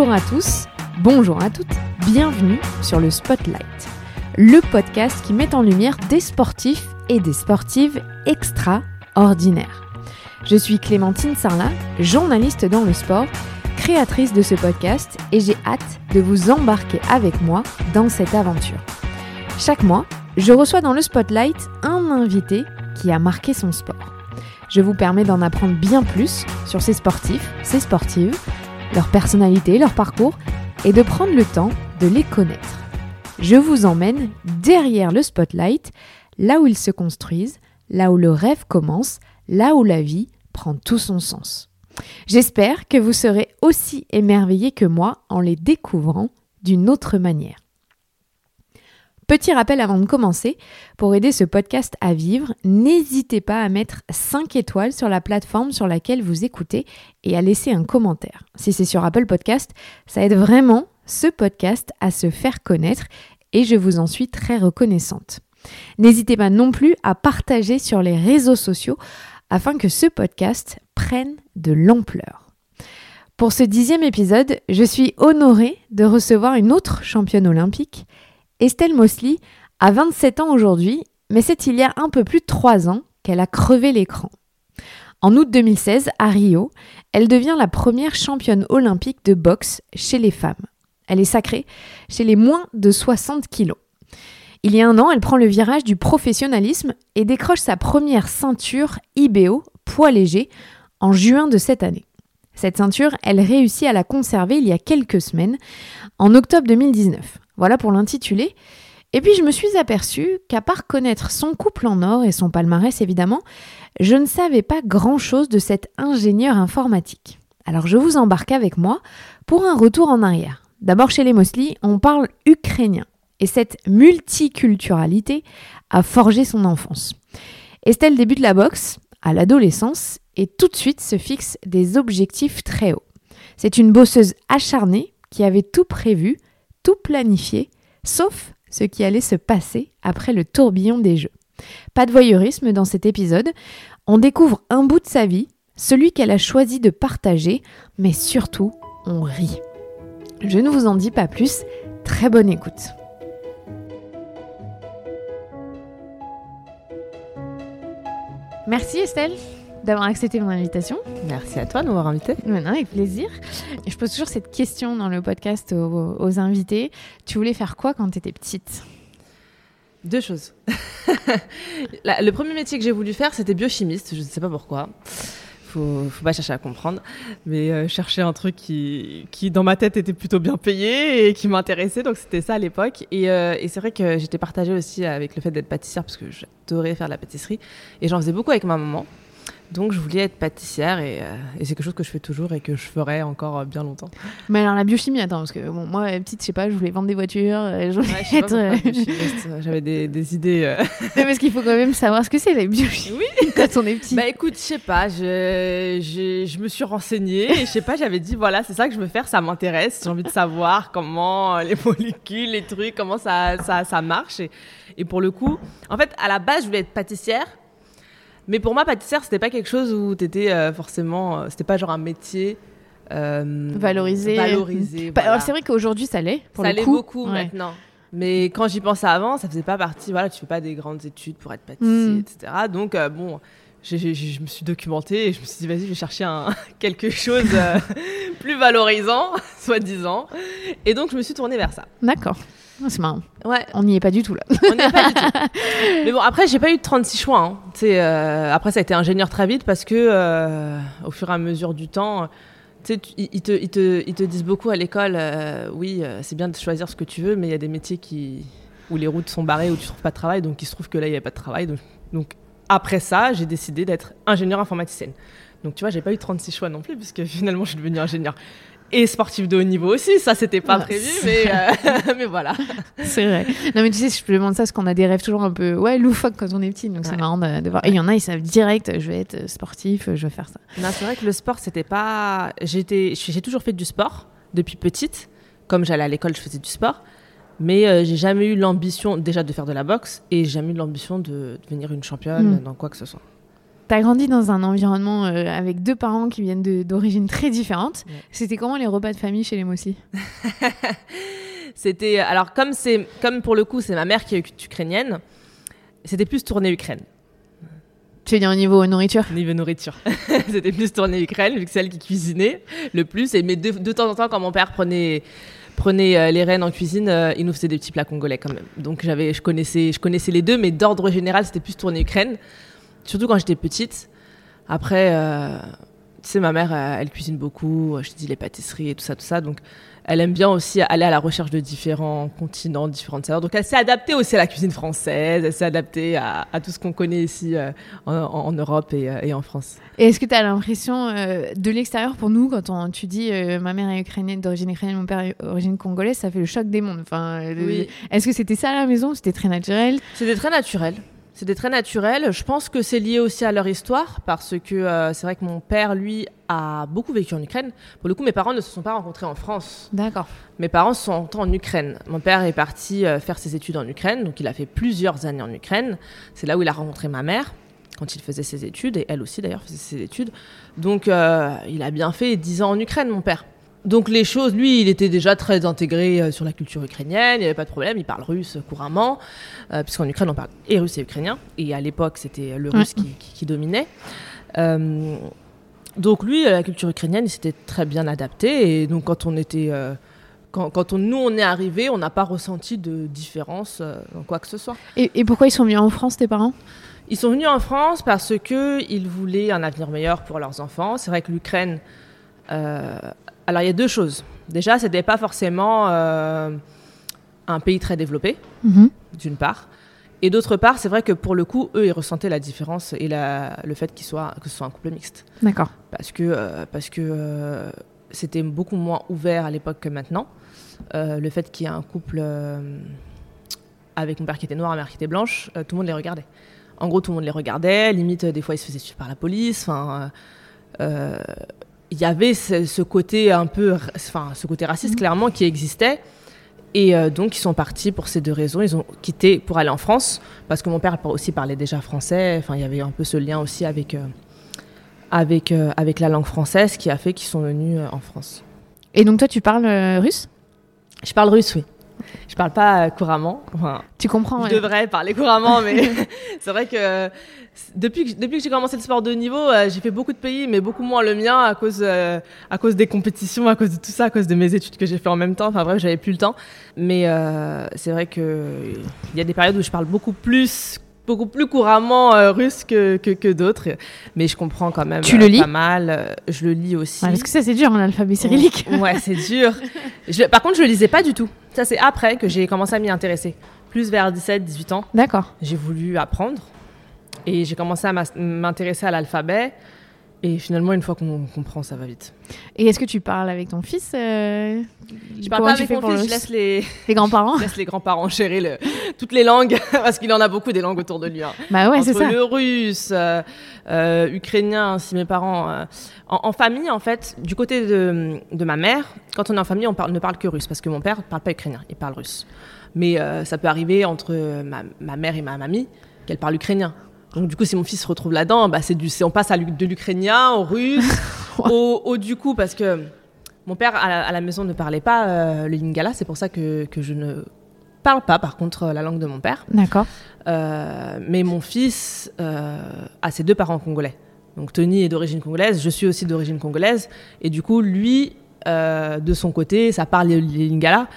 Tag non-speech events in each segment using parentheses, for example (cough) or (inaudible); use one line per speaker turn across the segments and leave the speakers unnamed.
Bonjour à tous, bonjour à toutes, bienvenue sur le Spotlight, le podcast qui met en lumière des sportifs et des sportives extraordinaires. Je suis Clémentine Sarlat, journaliste dans le sport, créatrice de ce podcast et j'ai hâte de vous embarquer avec moi dans cette aventure. Chaque mois, je reçois dans le Spotlight un invité qui a marqué son sport. Je vous permets d'en apprendre bien plus sur ces sportifs, ces sportives, leur personnalité, leur parcours et de prendre le temps de les connaître. Je vous emmène derrière le spotlight, là où ils se construisent, là où le rêve commence, là où la vie prend tout son sens. J'espère que vous serez aussi émerveillés que moi en les découvrant d'une autre manière. Petit rappel avant de commencer, pour aider ce podcast à vivre, n'hésitez pas à mettre 5 étoiles sur la plateforme sur laquelle vous écoutez et à laisser un commentaire. Si c'est sur Apple Podcast, ça aide vraiment ce podcast à se faire connaître et je vous en suis très reconnaissante. N'hésitez pas non plus à partager sur les réseaux sociaux afin que ce podcast prenne de l'ampleur. Pour ce dixième épisode, je suis honorée de recevoir une autre championne olympique, Estelle Mosley a 27 ans aujourd'hui, mais c'est il y a un peu plus de 3 ans qu'elle a crevé l'écran. En août 2016, à Rio, elle devient la première championne olympique de boxe chez les femmes. Elle est sacrée chez les moins de 60 kilos. Il y a un an, elle prend le virage du professionnalisme et décroche sa première ceinture IBO, poids léger, en juin de cette année. Cette ceinture, elle réussit à la conserver il y a quelques semaines, en octobre 2019. Voilà pour l'intitulé. Et puis je me suis aperçue qu'à part connaître son couple en or et son palmarès évidemment, je ne savais pas grand-chose de cet ingénieur informatique. Alors je vous embarque avec moi pour un retour en arrière. D'abord chez les Mosley, on parle ukrainien et cette multiculturalité a forgé son enfance. Estelle débute la boxe à l'adolescence et tout de suite se fixe des objectifs très hauts. C'est une bosseuse acharnée qui avait tout prévu, tout planifié, sauf ce qui allait se passer après le tourbillon des jeux. Pas de voyeurisme dans cet épisode, on découvre un bout de sa vie, celui qu'elle a choisi de partager, mais surtout, on rit. Je ne vous en dis pas plus, très bonne écoute. Merci Estelle d'avoir accepté mon invitation.
Merci à toi de m'avoir invité.
Maintenant, avec plaisir. Je pose toujours cette question dans le podcast aux, invités. Tu voulais faire quoi quand tu étais petite?
Deux choses. (laughs) le premier métier que j'ai voulu faire, c'était biochimiste. Je ne sais pas pourquoi. Faut, faut pas chercher à comprendre, mais euh, chercher un truc qui, qui, dans ma tête, était plutôt bien payé et qui m'intéressait. Donc, c'était ça à l'époque. Et, euh, et c'est vrai que j'étais partagée aussi avec le fait d'être pâtissière parce que j'adorais faire de la pâtisserie. Et j'en faisais beaucoup avec ma maman. Donc je voulais être pâtissière et, euh, et c'est quelque chose que je fais toujours et que je ferai encore euh, bien longtemps.
Mais alors la biochimie, attends, parce que bon, moi petite, je sais pas, je voulais vendre des voitures, euh, je voulais être...
J'avais des, des, idées. (laughs)
parce qu'il faut quand même savoir ce que c'est la biochimie oui. (laughs) quand on est petit.
Bah écoute, je sais pas, je, je, je, me suis renseignée et je sais pas, j'avais dit voilà, c'est ça que je veux faire, ça m'intéresse, j'ai envie de savoir comment les (laughs) molécules, les trucs, comment ça, ça, ça marche. Et, et pour le coup, en fait, à la base, je voulais être pâtissière mais pour moi, pâtissière, c'était pas quelque chose où tu étais euh, forcément. Euh, c'était pas genre un métier.
Euh, valorisé.
Valorisé.
Alors c'est vrai qu'aujourd'hui, ça l'est.
Ça l'est beaucoup maintenant. Mais quand j'y pensais avant, ça faisait pas partie. Voilà, tu fais pas des grandes études pour être pâtissier, hmm. etc. Donc, bon. je me suis documentée et je me suis dit, vas-y, je vais chercher un, (laughs) quelque chose (laughs) plus valorisant, (laughs) soi-disant. Et donc, je me suis tournée vers ça.
D'accord. Ah, c'est marrant.
Ouais.
On n'y est pas du tout là.
On n'y est pas du tout. (laughs) Mais bon, après, j'ai pas eu de 36 choix. Hein. Euh, après, ça a été ingénieur très vite parce que, euh, au fur et à mesure du temps, tu ils, te, ils, te, ils te disent beaucoup à l'école, euh, oui, c'est bien de choisir ce que tu veux, mais il y a des métiers qui, où les routes sont barrées, où tu trouves pas de travail. Donc, il se trouve que là, il n'y a pas de travail. Donc, donc après ça, j'ai décidé d'être ingénieur informaticienne. Donc, tu vois, j'ai pas eu 36 choix non plus, puisque (laughs) finalement, je suis devenue ingénieur et sportif de haut niveau aussi. Ça, c'était pas prévu, mais, euh, (laughs) mais voilà.
C'est vrai. Non, mais tu sais, je te demande ça parce qu'on a des rêves toujours un peu ouais, loufoques quand on est petit. Donc, c'est marrant de, voir. Et il y en a, ils savent direct, je vais être sportif, je vais faire ça.
Non, c'est vrai que le sport, c'était pas. J'ai toujours fait du sport depuis petite. Comme j'allais à l'école, je faisais du sport. Mais euh, j'ai jamais eu l'ambition déjà de faire de la boxe et j'ai jamais eu l'ambition de devenir une championne mm. dans quoi que ce soit.
Tu as grandi dans un environnement euh, avec deux parents qui viennent d'origines très différentes. C'était comment les repas de famille chez les Mossi (laughs)
C'était alors comme c'est comme pour le coup c'est ma mère qui est ukrainienne, c'était plus tourné Ukraine.
Tu veux dire au niveau nourriture?
Niveau nourriture. (laughs) c'était plus tourné Ukraine vu que c'est elle qui cuisinait le plus et mais de, de temps en temps quand mon père prenait prenait euh, les rênes en cuisine, euh, il nous faisait des petits plats congolais quand même. Donc j'avais, je connaissais, je connaissais les deux, mais d'ordre général, c'était plus tourné Ukraine. Surtout quand j'étais petite. Après, euh, tu sais, ma mère, elle cuisine beaucoup. Je te dis les pâtisseries et tout ça, tout ça. Donc elle aime bien aussi aller à la recherche de différents continents, différentes saveurs. Donc elle s'est adaptée aussi à la cuisine française, elle s'est adaptée à, tout ce qu'on connaît ici euh, en, Europe euh, et, en France.
Et est-ce que tu as l'impression euh, de l'extérieur pour nous, quand on, tu dis ma mère est ukrainienne, d'origine ukrainienne, mon père est d'origine congolaise, ça fait le choc des mondes. Enfin, Est-ce que c'était ça à la maison? C'était très naturel?
C'était très naturel. C'était très naturel. Je pense que c'est lié aussi à leur histoire, parce que euh, c'est vrai que mon père, lui, a beaucoup vécu en Ukraine. Pour le coup, mes parents ne se sont pas rencontrés en France.
D'accord.
Mes parents sont en Ukraine. Mon père est parti euh, faire ses études en Ukraine, donc il a fait plusieurs années en Ukraine. C'est là où il a rencontré ma mère quand il faisait ses études, et elle aussi d'ailleurs faisait ses études. Donc euh, il a bien fait 10 ans en Ukraine, mon père. Donc les choses, lui, il était déjà très intégré euh, sur la culture ukrainienne, il n'y avait pas de problème, il parle russe couramment, euh, puisqu'en Ukraine on parle et russe et ukrainien, et à l'époque c'était le russe qui, dominait. Euh, donc lui, la culture ukrainienne, il s'était très bien adapté, et donc quand on était... quand, nous on est arrivé, on n'a pas ressenti de différence dans quoi que ce soit.
Et, et pourquoi ils sont venus en France, tes parents?
Ils sont venus en France parce qu'ils voulaient un avenir meilleur pour leurs enfants. C'est vrai que l'Ukraine alors il y a deux choses. Déjà, ce n'était pas forcément euh, un pays très développé, mhm. d'une part. Et d'autre part, c'est vrai que pour le coup, eux, ils ressentaient la différence et le fait qu'il soit, que ce soit un couple mixte.
D'accord.
Parce que, euh, parce que euh, c'était beaucoup moins ouvert à l'époque que maintenant. le fait qu'il y ait un couple avec mon père qui était noir, ma mère qui était blanche, tout le monde les regardait. En gros, tout le monde les regardait. Limite, des fois, ils se faisaient suivre par la police. Enfin il y avait ce, côté un peu, enfin, ce côté raciste mhm. clairement qui existait. Et euh, donc, ils sont partis pour ces deux raisons. Ils ont quitté pour aller en France, parce que mon père aussi parlait déjà français. Enfin, il y avait un peu ce lien aussi avec, euh, avec, euh, avec la langue française qui a fait qu'ils sont venus en France.
Et donc, toi, tu parles russe?
Je parle russe, oui. Je parle pas couramment.
tu comprends
Je devrais parler couramment, mais (laughs) (laughs) c'est vrai que depuis que, depuis que j'ai commencé le sport de haut niveau, euh, j'ai fait beaucoup de pays, mais beaucoup moins le mien à cause, euh, à cause des compétitions, à cause de tout ça, à cause de mes études que j'ai fait en même temps. Enfin bref, j'avais plus le temps. Mais euh, c'est vrai qu'il y a des périodes où je parle beaucoup plus beaucoup plus couramment russe que, que, d'autres, mais je comprends quand même
tu le lis
pas mal. je le lis aussi.
parce que ça c'est dur, l'alphabet cyrillique. (laughs)
ouais, c'est dur. par contre, je le lisais pas du tout. Ça c'est après que j'ai commencé à m'y intéresser. Plus vers 17-18 ans.
D'accord.
J'ai voulu apprendre. Et j'ai commencé à m'intéresser à l'alphabet. Et finalement, une fois qu'on comprend, ça va vite.
Et est-ce que tu parles avec ton fils euh...
Je parle pas avec mon fils, je laisse les,
les grands-parents. (laughs)
je laisse les grands-parents gérer le... toutes les langues, (laughs) parce qu'il en a beaucoup des langues autour de lui. Hein.
Bah ouais, c'est ça.
Le russe, euh, euh, ukrainien, si mes parents. Euh, en, famille, en fait, du côté de, de, ma mère, quand on est en famille, on parle, ne parle que russe, parce que mon père ne parle pas ukrainien, il parle russe. Mais ça peut arriver entre ma, ma mère et ma mamie qu'elle parle ukrainien. Donc du coup, si mon fils se retrouve là-dedans, bah, c'est du, on passe à, de l'ukrainien au russe, (laughs) au, du coup, parce que mon père à la, maison ne parlait pas euh, le lingala, c'est pour ça que, que, je ne parle pas, par contre, la langue de mon père.
D'accord.
Euh, mais mon fils euh, a ses deux parents congolais. Donc Tony est d'origine congolaise, je suis aussi d'origine congolaise, et du coup, lui, de son côté, ça parle le lingala.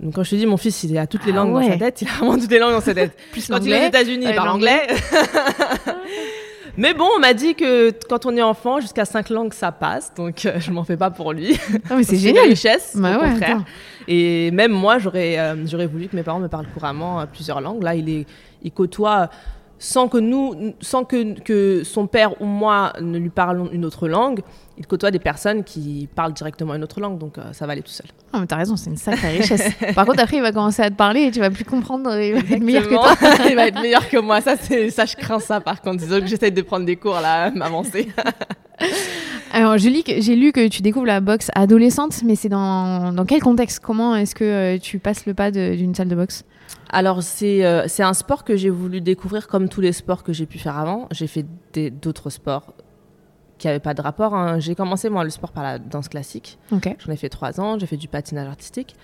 Donc quand je te dis mon fils il a toutes les ah langues dans sa tête, il a vraiment toutes les langues dans sa tête. (laughs) Plus quand il est aux États-Unis, il parle anglais. (laughs) Mais bon, on m'a dit que quand on est enfant, jusqu'à cinq langues, ça passe. Donc, euh, je m'en fais pas pour lui.
Ah, mais c'est génial.
Une richesse, bah au contraire. Et même moi, j'aurais euh, j'aurais voulu que mes parents me parlent couramment euh, plusieurs langues. Là, il, est, il côtoie sans que nous, sans que, que son père ou moi ne lui parlons une autre langue, il côtoie des personnes qui parlent directement une autre langue, donc euh, ça va aller tout seul.
Ah, mais t'as raison, c'est une sacrée richesse. Par contre, après, il va commencer à te parler et tu vas plus comprendre, il va être meilleur que toi. (laughs)
il va être meilleur que moi, ça, ça je crains ça par contre. Disons que j'essaie de prendre des cours là, m'avancer. (laughs)
Alors, j'ai lu que tu découvres la boxe adolescente, mais c'est dans, dans quel contexte? Comment est-ce que euh, tu passes le pas d'une salle de boxe?
Alors, c'est euh, c'est un sport que j'ai voulu découvrir comme tous les sports que j'ai pu faire avant. J'ai fait d'autres sports qui n'avaient pas de rapport. hein. J'ai commencé, moi, le sport par la danse classique. J'en ai fait trois ans. J'ai fait du patinage artistique.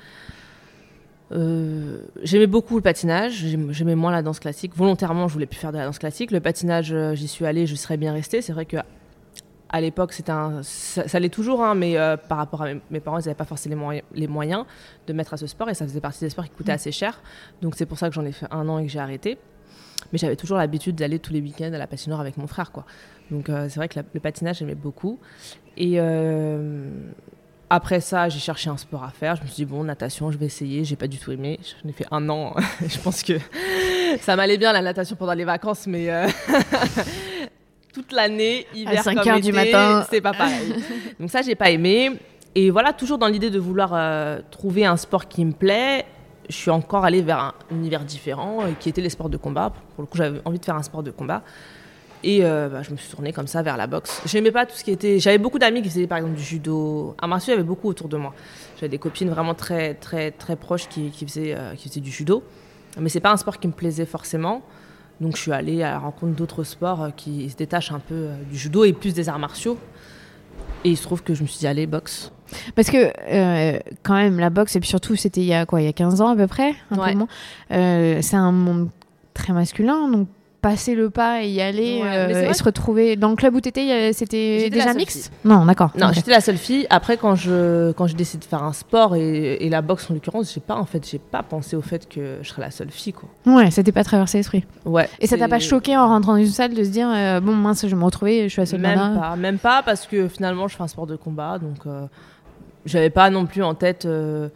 Euh, j'aimais beaucoup le patinage, j'aim- j'aimais moins la danse classique. Volontairement, je voulais plus faire de la danse classique. Le patinage, euh, j'y suis allée, je serais bien restée. C'est vrai que à l'époque, c'était un, ça, ça l'est toujours, hein, mais euh, par rapport à mes, mes parents, ils n'avaient pas forcément les moyens, de mettre à ce sport et ça faisait partie des sports qui coûtaient assez cher. Donc c'est pour ça que j'en ai fait un an et que j'ai arrêté. Mais j'avais toujours l'habitude d'aller tous les week-ends à la patinoire avec mon frère, quoi. Donc euh, c'est vrai que la- le patinage, j'aimais beaucoup. Et euh, après ça, j'ai cherché un sport à faire. Je me suis dit, bon, natation, je vais essayer. J'ai pas du tout aimé. J'en ai fait un an. (laughs) je pense que (laughs) ça m'allait bien la natation pendant les vacances, mais (laughs) toute l'année, hiver
5
comme
heures du
été,
matin.
c'est pas pareil. (laughs) Donc ça, j'ai pas aimé. Et voilà, toujours dans l'idée de vouloir euh, trouver un sport qui me plaît, je suis encore allée vers un univers différent, euh, qui était les sports de combat. Pour le coup, j'avais envie de faire un sport de combat. Et euh, bah, je me suis tournée comme ça vers la boxe. J'aimais pas tout ce qui était. J'avais beaucoup d'amis qui faisaient par exemple du judo. À Marseille, il y avait beaucoup autour de moi. J'avais des copines vraiment très très très proches qui, qui faisaient qui faisaient du judo. Mais c'est pas un sport qui me plaisait forcément. Donc je suis allée à la rencontre d'autres sports euh, qui se détachent un peu euh, du judo et plus des arts martiaux. Et il se trouve que je me suis dit allez boxe.
Parce que euh, quand même la boxe et puis surtout c'était il y a quoi il y a 15 ans à peu près un
Ouais.
peu moins. Euh, c'est un monde très masculin donc passer le pas et y aller
Ouais,
euh, et se retrouver dans le club où t'étais c'était déjà mixte non d'accord
Non, j'étais la seule fille. Après, quand je quand j'ai décidé de faire un sport et, et la boxe en l'occurrence, j'ai pas en fait j'ai pas pensé au fait que je serais la seule fille quoi.
ouais c'était pas traversé l'esprit
Ouais.
et ça t'a pas choqué en rentrant dans une salle de se dire euh, bon mince je vais me retrouver je suis la seule
Même
nana
pas, même pas parce que finalement je fais un sport de combat donc euh, j'avais pas non plus en tête. euh,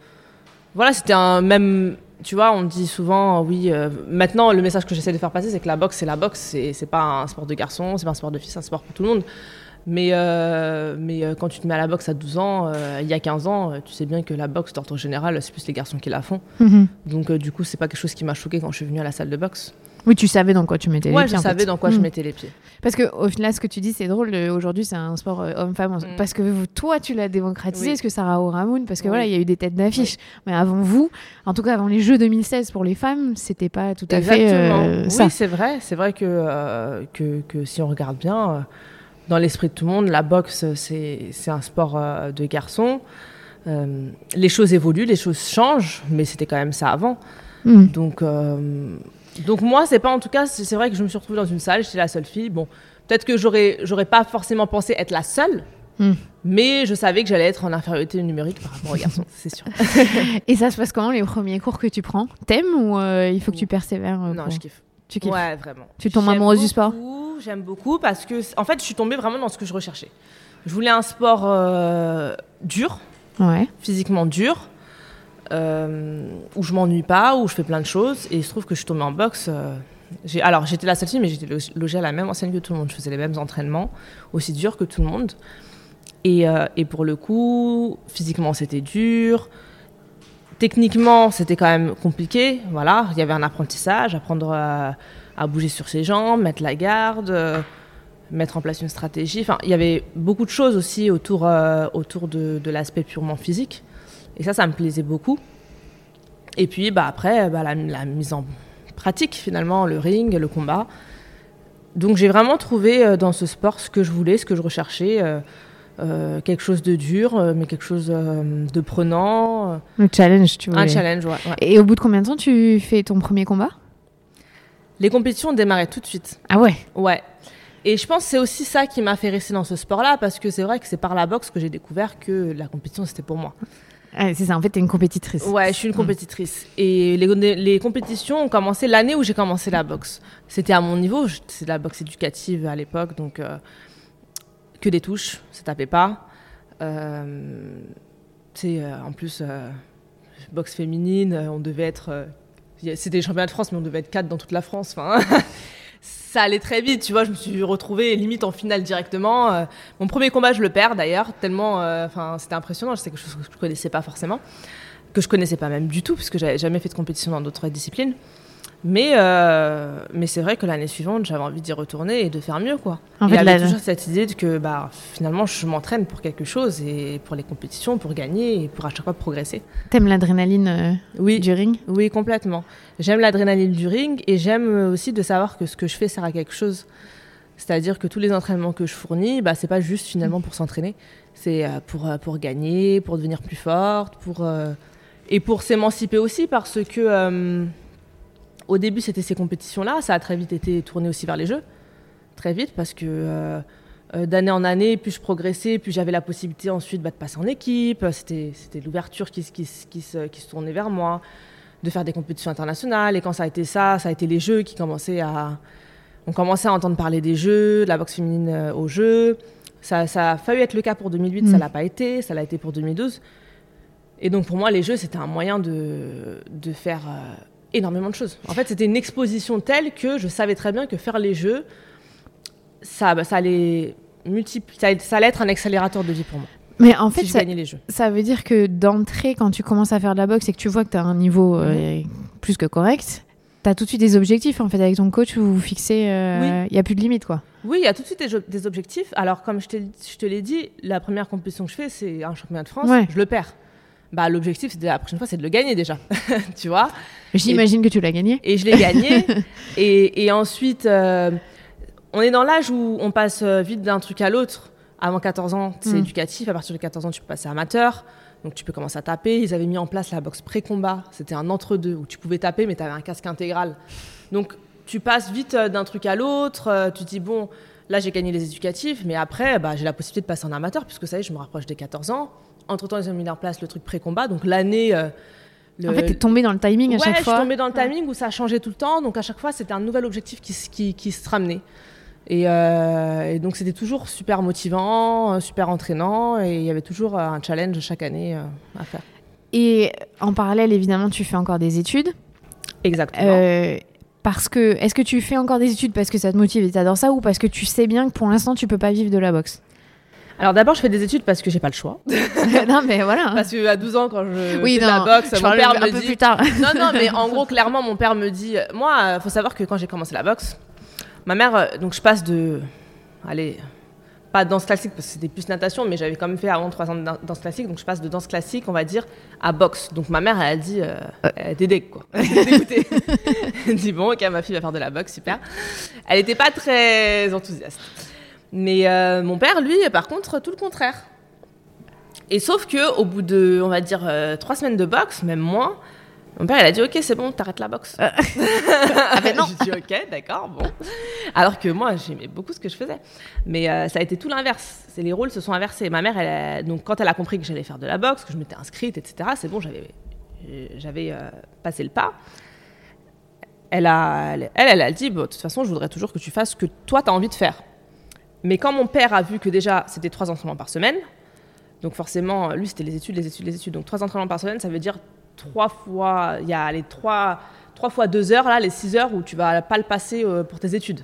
Voilà, c'était un même. Tu vois, on dit souvent, oui. euh, maintenant, le message que j'essaie de faire passer, c'est que la boxe, c'est la boxe. C'est pas un sport de garçon, c'est pas un sport de fille, c'est un sport pour tout le monde. Mais, euh, mais euh, quand tu te mets à la boxe à 12 ans, euh, il y a 15 ans, euh, tu sais bien que la boxe, en général, c'est plus les garçons qui la font.
Mhm.
Donc, euh, du coup, c'est pas quelque chose qui m'a choqué quand je suis venue à la salle de boxe.
Oui tu savais dans quoi tu mettais
Ouais,
les
je
pieds en
savais
fait.
dans quoi je
Mhm.
mettais les pieds.
Parce que au final, ce que tu dis, c'est drôle. euh, Aujourd'hui, c'est un sport euh, homme-femme.
Mm.
Parce que toi, tu l'as démocratisé.
Oui.
Est-ce que Sarah Ramoun Parce que
Oui.
voilà, il y a eu des têtes d'affiche. Mais avant vous, en tout cas avant les Jeux 2016 pour les femmes, c'était pas tout à fait euh, ça.
Oui, c'est vrai. C'est vrai que, euh, que, que si on regarde bien, dans l'esprit de tout le monde, la boxe, c'est c'est un sport de garçons. Les choses évoluent, les choses changent, mais c'était quand même ça avant.
Mm.
Donc, donc moi, c'est pas en tout cas, c'est vrai que je me suis retrouvée dans une salle, j'étais la seule fille. Bon, peut-être que j'aurais, j'aurais pas forcément pensé être la seule,
Mm.
mais je savais que j'allais être en infériorité numérique par rapport aux garçons, (laughs) c'est sûr. (laughs)
Et ça se passe comment les premiers cours que tu prends? T'aimes ou euh, il faut que tu persévères euh,
non,
pour-
je kiffe.
Tu kiffes
Ouais, vraiment.
Tu tombes amoureuse du sport?
J'aime beaucoup parce que, en fait, je suis tombée vraiment dans ce que je recherchais. Je voulais un sport euh, dur,
Ouais.
physiquement dur, euh, où je m'ennuie pas, où je fais plein de choses. Et il se trouve que je suis tombée en boxe. euh, alors, j'étais la seule fille, mais j'étais lo- logée à la même enseigne que tout le monde. Je faisais les mêmes entraînements, aussi durs que tout le monde. Et, euh, pour le coup, physiquement, c'était dur. Techniquement, c'était quand même compliqué. Voilà, il y avait un apprentissage, apprendre à, bouger sur ses jambes, mettre la garde, mettre en place une stratégie. Enfin, il y avait beaucoup de choses aussi autour, autour de l'aspect purement physique. Et ça, ça me plaisait beaucoup. Et puis, bah, après, bah, la, la mise en pratique, finalement, le ring, le combat. Donc, j'ai vraiment trouvé euh, dans ce sport ce que je voulais, ce que je recherchais. euh, euh, quelque chose de dur, mais quelque chose de prenant.
Le challenge, tu vois.
un challenge, ouais, ouais.
Et au bout de combien de temps tu fais ton premier combat?
Les compétitions démarré tout de suite.
Ah ouais?
Ouais. Et je pense que c'est aussi ça qui m'a fait rester dans ce sport-là, parce que c'est vrai que c'est par la boxe que j'ai découvert que la compétition, c'était pour moi.
Ah, c'est ça. En fait, t'es une compétitrice.
Ouais, je suis une compétitrice. Et les, les compétitions ont commencé l'année où j'ai commencé la boxe. C'était à mon niveau, c'est de la boxe éducative à l'époque, donc euh, que des touches, ça tapait pas. Euh, c'est euh, en plus euh, boxe féminine, on devait être. C'était les championnats de France, mais on devait être quatre dans toute la France. Enfin, (laughs) ça allait très vite, tu vois. Je me suis retrouvée limite en finale directement. Euh, mon premier combat, je le perds d'ailleurs, tellement. euh, Enfin, c'était impressionnant. C'est quelque chose que je connaissais pas forcément, que je connaissais pas même du tout, puisque j'avais jamais fait de compétition dans d'autres disciplines. Mais, euh, mais c'est vrai que l'année suivante, j'avais envie d'y retourner et de faire mieux. Quoi.
En fait, la-
toujours cette idée de que bah, finalement, je m'entraîne pour quelque chose et pour les compétitions, pour gagner et pour à chaque fois progresser.
T'aimes l'adrénaline euh,
Oui,
du ring?
Oui complètement. J'aime l'adrénaline du ring et j'aime aussi de savoir que ce que je fais sert à quelque chose. C'est-à-dire que tous les entraînements que je fournis, bah, c'est pas juste finalement pour s'entraîner, c'est euh, pour, euh, pour gagner, pour devenir plus forte, pour, euh, et pour s'émanciper aussi parce que euh, au début c'était ces compétitions-là, ça a très vite été tourné aussi vers les jeux, très vite parce que euh, euh, d'année en année, plus je progressais, plus j'avais la possibilité ensuite bah, de passer en équipe, c'était c'était l'ouverture qui, se- qui, se- qui, se, qui se tournait vers moi, de faire des compétitions internationales et quand ça a été ça, ça a été les jeux qui commençaient à on commençait à entendre parler des jeux, de la boxe féminine euh, aux jeux. Ça, ça a failli être le cas pour 2008,
Mm.
ça l'a pas été, ça l'a été pour 2012. Et donc pour moi, les jeux, c'était un moyen de, de faire euh, énormément de choses. En fait, c'était une exposition telle que je savais très bien que faire les jeux, ça, bah, ça, allait, ça, allait- ça allait être un accélérateur de vie pour moi,
Mais en fait,
si
ça,
gagnais les jeux.
ça veut dire que d'entrée, quand tu commences à faire de la boxe et que tu vois que tu as un niveau euh, plus que correct, tu as tout de suite des objectifs. En fait, avec ton coach, vous vous fixez. Il n'y a plus de limite, quoi.
Oui, il y a tout de suite des, objectifs. Alors, comme je, te l'ai dit, la première compétition que je fais, c'est un championnat de France.
Ouais.
Je le perds. Bah, L'objectif, c'est de- la prochaine fois, c'est de le gagner déjà. (laughs) tu vois?
J'imagine que tu l'as gagné.
Et je l'ai gagné. (laughs) et, et ensuite, euh, on est dans l'âge où on passe euh, vite d'un truc à l'autre. Avant 14 ans, c'est
Mm.
éducatif. À partir de 14 ans, tu peux passer amateur. Donc, tu peux commencer à taper. Ils avaient mis en place la boxe pré-combat. C'était un entre-deux où tu pouvais taper, mais tu avais un casque intégral. Donc, tu passes vite euh, d'un truc à l'autre. Tu te dis, bon, là, j'ai gagné les éducatifs. Mais après, bah, j'ai la possibilité de passer en amateur, puisque ça y est, je me rapproche des 14 ans. Entre-temps, ils ont mis en place le truc pré-combat. Donc, l'année. euh, le-
En fait, t'es tombé dans le timing à
ouais,
chaque
je suis
fois.
tombée dans le timing où ça changeait tout le temps. Donc à chaque fois, c'était un nouvel objectif qui, se- qui, qui se ramenait. Et, euh, et donc c'était toujours super motivant, euh, super entraînant. Et il y avait toujours euh, un challenge chaque année à faire.
Et en parallèle, évidemment, tu fais encore des études.
Exactement.
Euh, parce que, est-ce que tu fais encore des études parce que ça te motive et t'adores ça ou parce que tu sais bien que pour l'instant tu peux pas vivre de la boxe?
Alors d'abord, je fais des études parce que j'ai pas le choix. (laughs)
Non, mais voilà.
Parce qu'à 12 ans, quand je
oui,
fais de
non,
la boxe,
je
mon père
un
me
peu
dit.
plus tard.
Non, non, mais en (laughs) gros, clairement, mon père me dit. Moi, il faut savoir que quand j'ai commencé la boxe, ma mère. euh, donc, je passe de. Allez. Pas danse classique parce que c'était plus natation, mais j'avais quand même fait avant 3 ans de dan- danse classique. Donc, je passe de danse classique, on va dire, à boxe. Donc, ma mère, elle a dit. Euh, deg, quoi. Dégoûtée. (laughs) elle dit Bon, ok, ma fille va faire de la boxe, super. Elle n'était pas très enthousiaste. Mais euh, mon père, lui, par contre, tout le contraire. Et sauf que au bout de, on va dire, euh, trois semaines de boxe, même moins, mon père, il a dit Ok, c'est bon, t'arrêtes la boxe. (laughs)
ah ben non.
J'ai dit Ok, d'accord, bon. Alors que moi, j'aimais beaucoup ce que je faisais. Mais euh, ça a été tout l'inverse. C'est Les rôles se sont inversés. Ma mère, elle a- donc, quand elle a compris que j'allais faire de la boxe, que je m'étais inscrite, etc., c'est bon, j'avais j'avais euh, passé le pas. Elle, a, elle, elle, a dit Bon, De toute façon, je voudrais toujours que tu fasses ce que toi, tu as envie de faire. Mais quand mon père a vu que déjà, c'était trois entraînements par semaine, donc forcément, lui, c'était les études, les études, les études. Donc trois entraînements par semaine, ça veut dire trois fois, il y a les trois, trois fois deux heures, là, les six heures où tu vas pas le passer euh, pour tes études.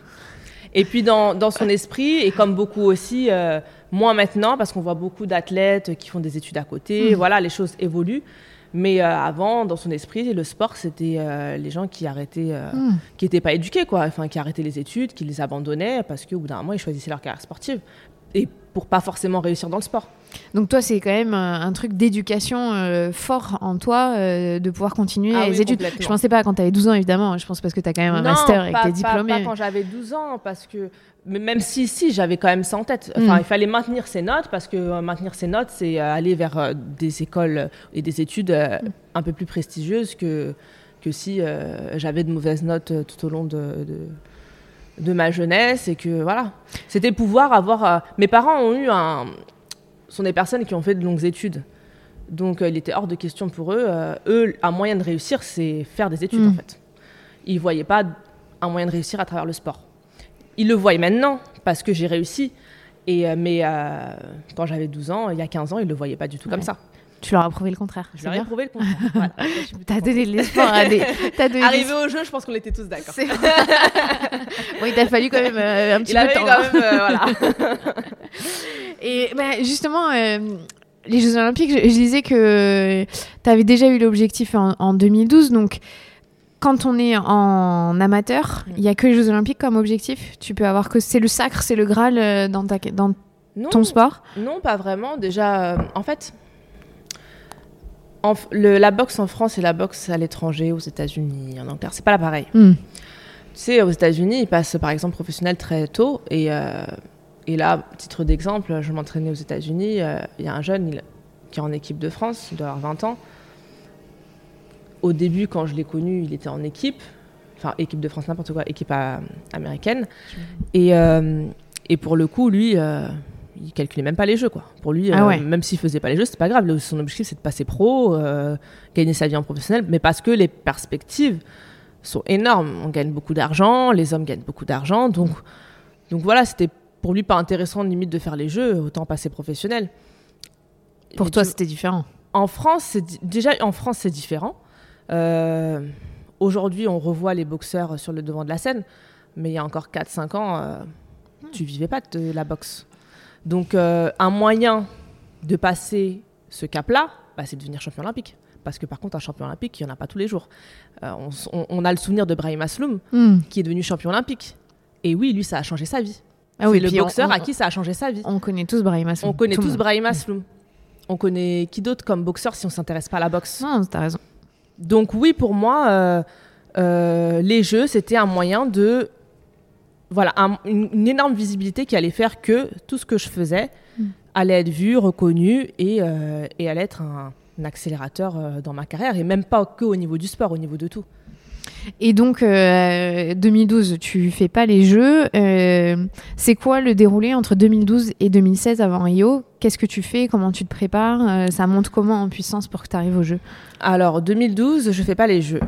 Et puis dans, dans son esprit, et comme beaucoup aussi, euh, moins maintenant, parce qu'on voit beaucoup d'athlètes qui font des études à côté, voilà, les choses évoluent. Mais euh, avant, dans son esprit, le sport, c'était euh, les gens qui arrêtaient, euh,
Hmm.
qui n'étaient pas éduqués, quoi. Enfin, qui arrêtaient les études, qui les abandonnaient parce qu'au bout d'un moment, ils choisissaient leur carrière sportive. Et pour pas forcément réussir dans le sport.
Donc toi, c'est quand même un truc d'éducation euh, fort en toi euh, de pouvoir continuer
Ah
les
oui,
études. Je pensais pas quand t'avais 12 ans, évidemment. Je pense parce que t'as quand même un
Non,
master et que
pas-
t'es
pas-
diplômé.
Pas, quand j'avais 12 ans, parce que mais même si, si, j'avais quand même ça en tête. Enfin,
Mm.
il fallait maintenir ses notes, parce que euh, maintenir ses notes, c'est euh, aller vers euh, des écoles et des études
Mm.
un peu plus prestigieuses que, que si j'avais de mauvaises notes tout au long de, de, de ma jeunesse. Et que voilà. C'était pouvoir avoir. mes parents ont eu un. sont des personnes qui ont fait de longues études. Donc, il était hors de question pour eux. eux, un moyen de réussir, c'est faire des études,
Mm.
en fait. Ils ne voyaient pas un moyen de réussir à travers le sport. Ils le voient maintenant, parce que j'ai réussi. Et, euh, mais euh, quand j'avais 12 ans, il y a 15 ans, ils ne le voyaient pas du tout comme ça.
Tu leur as prouvé le contraire.
Je leur ai prouvé le contraire. (laughs) Voilà.
T'as donné de l'espoir à des. (laughs)
Arrivé au jeu, je pense qu'on était tous d'accord. (laughs)
Bon, il t'a fallu quand même euh, un petit
Il
peu de temps.
quand
hein.
même, voilà.
Et bah, justement, les Jeux Olympiques, je, je disais que tu avais déjà eu l'objectif en, en 2012. Donc, quand on est en amateur, il y a que les Jeux Olympiques comme objectif. Tu peux avoir que c'est le sacre, c'est le Graal euh, dans, ta, dans
Non,
ton sport?
Non, pas vraiment. Déjà, euh, en fait, en f- le- la boxe en France et la boxe à l'étranger, aux États-Unis, en Angleterre, c'est pas la pareil.
Hmm.
Tu sais, aux États-Unis, ils passent par exemple professionnel très tôt. Et, euh, et là, titre d'exemple, je m'entraînais aux États-Unis. euh, Il y a un jeune il- qui est en équipe de France, il doit avoir 20 ans. Au début, quand je l'ai connu, il était en équipe. Enfin, équipe de France, n'importe quoi, équipe américaine. Et, euh, et pour le coup, lui, euh, il calculait même pas les jeux. Quoi. Pour lui,
Ah
euh,
ouais.
même s'il faisait pas les jeux, c'est pas grave. Son objectif, c'est de passer pro, euh, gagner sa vie en professionnel. Mais parce que les perspectives sont énormes. On gagne beaucoup d'argent, les hommes gagnent beaucoup d'argent. Donc, donc voilà, c'était pour lui pas intéressant limite de faire les jeux, autant passer professionnel.
Pour
Et
toi,
tu-
c'était différent.
en France, c'est di- déjà en France c'est différent. Euh, Aujourd'hui, on revoit les boxeurs sur le devant de la scène, mais il y a encore 4-5 ans, euh, tu vivais pas de la boxe. Donc, euh, un moyen de passer ce cap-là, bah, c'est de devenir champion olympique. Parce que par contre, un champion olympique, il n'y en a pas tous les jours. Euh, on, s- on- on a le souvenir de Brahim Asloum,
Hmm.
qui est devenu champion olympique. Et oui, lui, ça a changé sa vie.
Ah oui,
le boxeur
on-
à qui ça a changé sa vie.
On connaît tous Brahim Asloum.
On connaît
Tout
tous. Brahim Asloum. On connaît qui d'autre comme boxeur si on s'intéresse pas à la boxe?
Non, t'as raison.
Donc oui, pour moi, euh, euh, les jeux, c'était un moyen de... Voilà, un- une, une énorme visibilité qui allait faire que tout ce que je faisais
Mm.
allait être vu, reconnu et, euh, et allait être un, un accélérateur dans ma carrière. Et même pas que au niveau du sport, au niveau de tout.
Et donc, euh, 2012, tu fais pas les Jeux. Euh, c'est quoi le déroulé entre 2012 et 2016 avant Rio? Qu'est-ce que tu fais? Comment tu te prépares? Euh, Ça monte comment en puissance pour que tu arrives aux Jeux
Alors, 2012, je fais pas les jeux.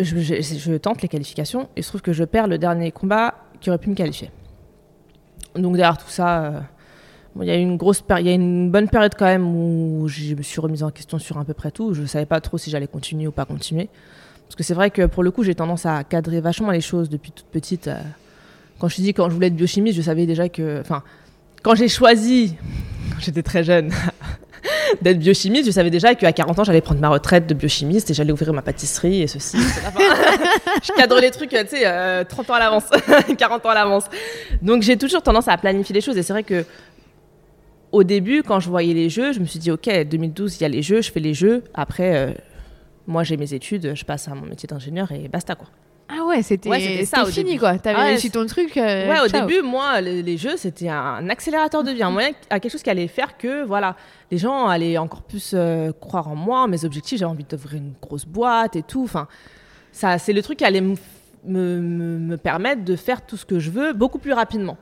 Je, je- tente les qualifications il se trouve que je perds le dernier combat qui aurait pu me qualifier. Donc derrière tout ça, euh, il y a une grosse il y a une bonne période quand même où je me suis remise en question sur à peu près tout. Je savais pas trop si j'allais continuer ou pas continuer. Parce que c'est vrai que pour le coup, j'ai tendance à cadrer vachement les choses depuis toute petite. euh. Quand je te dis quand je voulais être biochimiste, je savais déjà que, enfin, quand j'ai choisi, quand j'étais très jeune, (laughs) d'être biochimiste, je savais déjà qu'à 40 ans, j'allais prendre ma retraite de biochimiste et j'allais ouvrir ma pâtisserie et ceci. (laughs) je cadre les trucs, tu sais, euh, 30 ans à l'avance, (laughs) 40 ans à l'avance. Donc j'ai toujours tendance à planifier les choses et c'est vrai que au début, quand je voyais les jeux, je me suis dit, ok, 2012, il y a les jeux, je fais les jeux. Après, euh, moi, j'ai mes études, je passe à mon métier d'ingénieur et basta, quoi.
Ah ouais, c'était
Ouais, ça,
fini
début.
quoi. T'avais
Ah ouais,
réussi ton truc. euh,
Ouais, au
ciao.
début, moi, les, les jeux, c'était un accélérateur de vie, un moyen à quelque chose qui allait faire que, voilà, les gens allaient encore plus euh, croire en moi, mes objectifs. J'avais envie d'ouvrir une grosse boîte et tout. Enfin, ça, c'est le truc qui allait me, me- me permettre de faire tout ce que je veux beaucoup plus rapidement.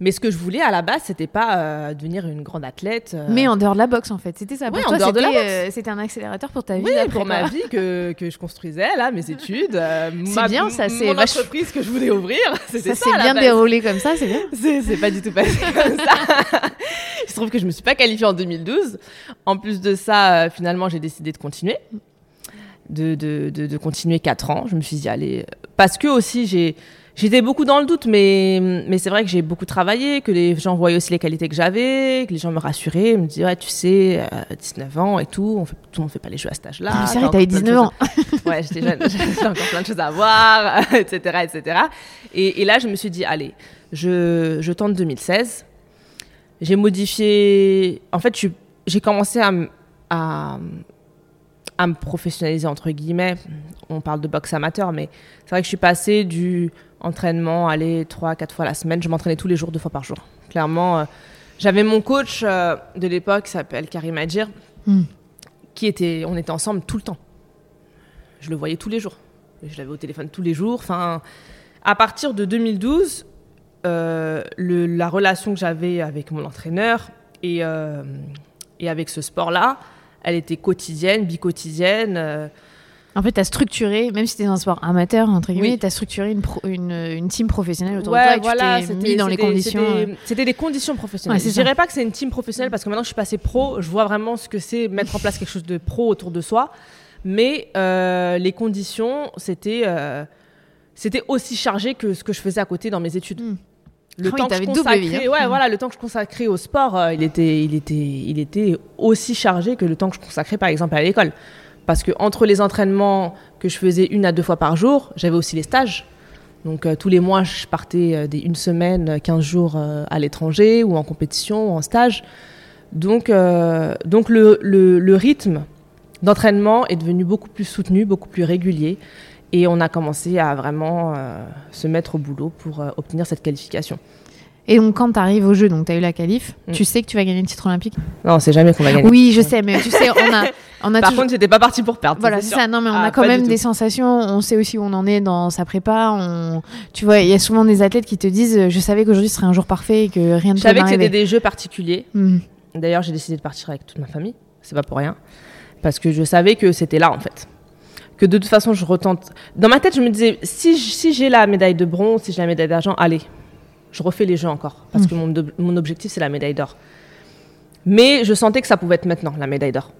Mais ce que je voulais à la base, c'était pas euh, devenir une grande athlète. euh,
Mais en dehors de la boxe en fait, c'était ça. Pour
Ouais, en
toi,
dehors de la boxe.
euh, c'était un accélérateur pour ta vie.
Oui,
après,
pour ma vie que, que je construisais, là, mes (laughs) études. euh,
C'est
ma-
bien, ça, c'est
Mon entreprise que je voulais ouvrir. (laughs) C'était
Ça
ça,
s'est bien déroulé comme ça, c'est bien. (laughs)
C'est pas du tout passé comme ça. Il se trouve que je me suis pas qualifiée en 2012. En plus de ça, finalement, j'ai décidé de continuer. De, de, de, de continuer 4 ans. Je me suis dit, allez. Parce que aussi, j'ai. J'étais beaucoup dans le doute, mais, mais c'est vrai que j'ai beaucoup travaillé, que les gens voyaient aussi les qualités que j'avais, que les gens me rassuraient, me disaient, ouais, tu sais, euh, 19 ans et tout, on fait, tout le monde fait pas les jeux à cet âge-là.
Ah, mais c'est vrai, t'avais
plein de
19
choses
ans.
à- (laughs) Ouais, j'étais jeune, (laughs) j'avais encore plein de choses à voir, (laughs) etc., etc. Et, et là, je me suis dit, allez, je, je tente 2016. J'ai modifié. En fait, j'ai commencé à, à, à me professionnaliser, entre guillemets. On parle de boxe amateur, mais c'est vrai que je suis passée du entraînement, aller trois, quatre fois la semaine. Je m'entraînais tous les jours, deux fois par jour. Clairement, euh, j'avais mon coach euh, de l'époque, qui s'appelle Karim Adjir,
Hmm.
qui était. On était ensemble tout le temps. Je le voyais tous les jours. Je l'avais au téléphone tous les jours. Enfin, à partir de 2012, euh, le- la relation que j'avais avec mon entraîneur et, et avec ce sport-là, elle était quotidienne, bicotidienne.
En fait, t'as structuré, même si c'était un sport amateur, entre guillemets,
Oui.
t'as structuré une, pro- une, une team professionnelle autour
Ouais,
de toi et
voilà,
tu t'es mis dans les conditions.
c'était-
euh,
C'était des conditions professionnelles.
Ouais,
je dirais pas que c'est une team professionnelle parce que maintenant que je suis passée pro, je vois vraiment ce que c'est mettre en place quelque chose de pro autour de soi. Mais euh, les conditions, c'était euh, c'était aussi chargé que ce que je faisais à côté dans mes études.
Hmm.
Le
oui,
temps consacrais,
hein.
ouais,
Hmm.
voilà, le temps que je consacrais au sport, euh, il était, il était, il était aussi chargé que le temps que je consacrais, par exemple, à l'école. Parce que entre les entraînements que je faisais une à deux fois par jour, j'avais aussi les stages. Donc euh, tous les mois, je partais euh, des, une semaine, 15 jours euh, à l'étranger ou en compétition ou en stage. Donc, donc le, le rythme d'entraînement est devenu beaucoup plus soutenu, beaucoup plus régulier. Et on a commencé à vraiment se mettre au boulot pour obtenir cette qualification.
Et donc, quand tu arrives au jeu, donc tu as eu la qualif, mm. tu sais que tu vas gagner le titre olympique
Non, c'est jamais qu'on va gagner.
Oui, je sais, mais tu sais, on a. (laughs) On a
Par contre, j'étais pas parti pour perdre.
Voilà, c'est ça. Non, mais on a ah, quand même des sensations. On sait aussi où on en est dans sa prépa. On... Tu vois, il y a souvent des athlètes qui te disent Je savais qu'aujourd'hui serait un jour parfait et que rien ne
Je savais que c'était des jeux particuliers. Mm. D'ailleurs, j'ai décidé de partir avec toute ma famille. C'est pas pour rien. Parce que je savais que c'était là, en fait que de toute façon je retente. Dans ma tête, je me disais si, si j'ai la médaille de bronze, si j'ai la médaille d'argent, allez, je refais les jeux encore, parce que mm. mon, objectif, c'est la médaille d'or. Mais je sentais que ça pouvait être maintenant, la médaille d'or.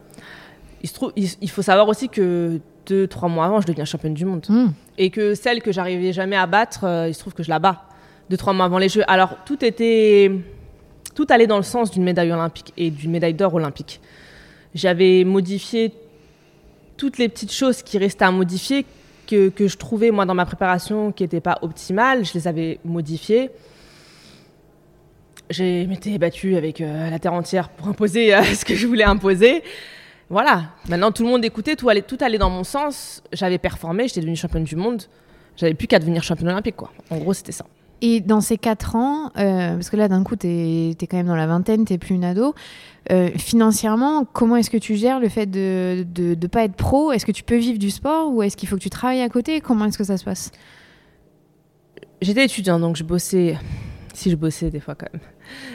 Il, se trouve, il, faut savoir aussi que deux, trois mois avant, je deviens championne du monde. Mm. Et que celle que j'arrivais jamais à battre, euh, il se trouve que je la bats. Deux, trois mois avant les Jeux. Alors, tout était... Tout allait dans le sens d'une médaille olympique et d'une médaille d'or olympique. J'avais modifié toutes les petites choses qui restaient à modifier, que, que je trouvais, moi, dans ma préparation, qui n'étaient pas optimales. Je les avais modifiées j'ai m'étais battue avec euh, la terre entière pour imposer euh, (laughs) ce que je voulais imposer. Voilà. Maintenant, tout le monde écoutait, tout allait, tout allait dans mon sens. J'avais performé, j'étais devenue championne du monde. J'avais plus qu'à devenir championne olympique, quoi. En gros, c'était ça.
Et dans ces quatre ans, euh, parce que là, d'un coup, tu es, quand même dans la vingtaine, tu plus une ado. financièrement, comment est-ce que tu gères le fait de ne pas être pro? Est-ce que tu peux vivre du sport ou est-ce qu'il faut que tu travailles à côté? Comment est-ce que ça se passe?
J'étais étudiante, donc je bossais si je bossais des fois quand même.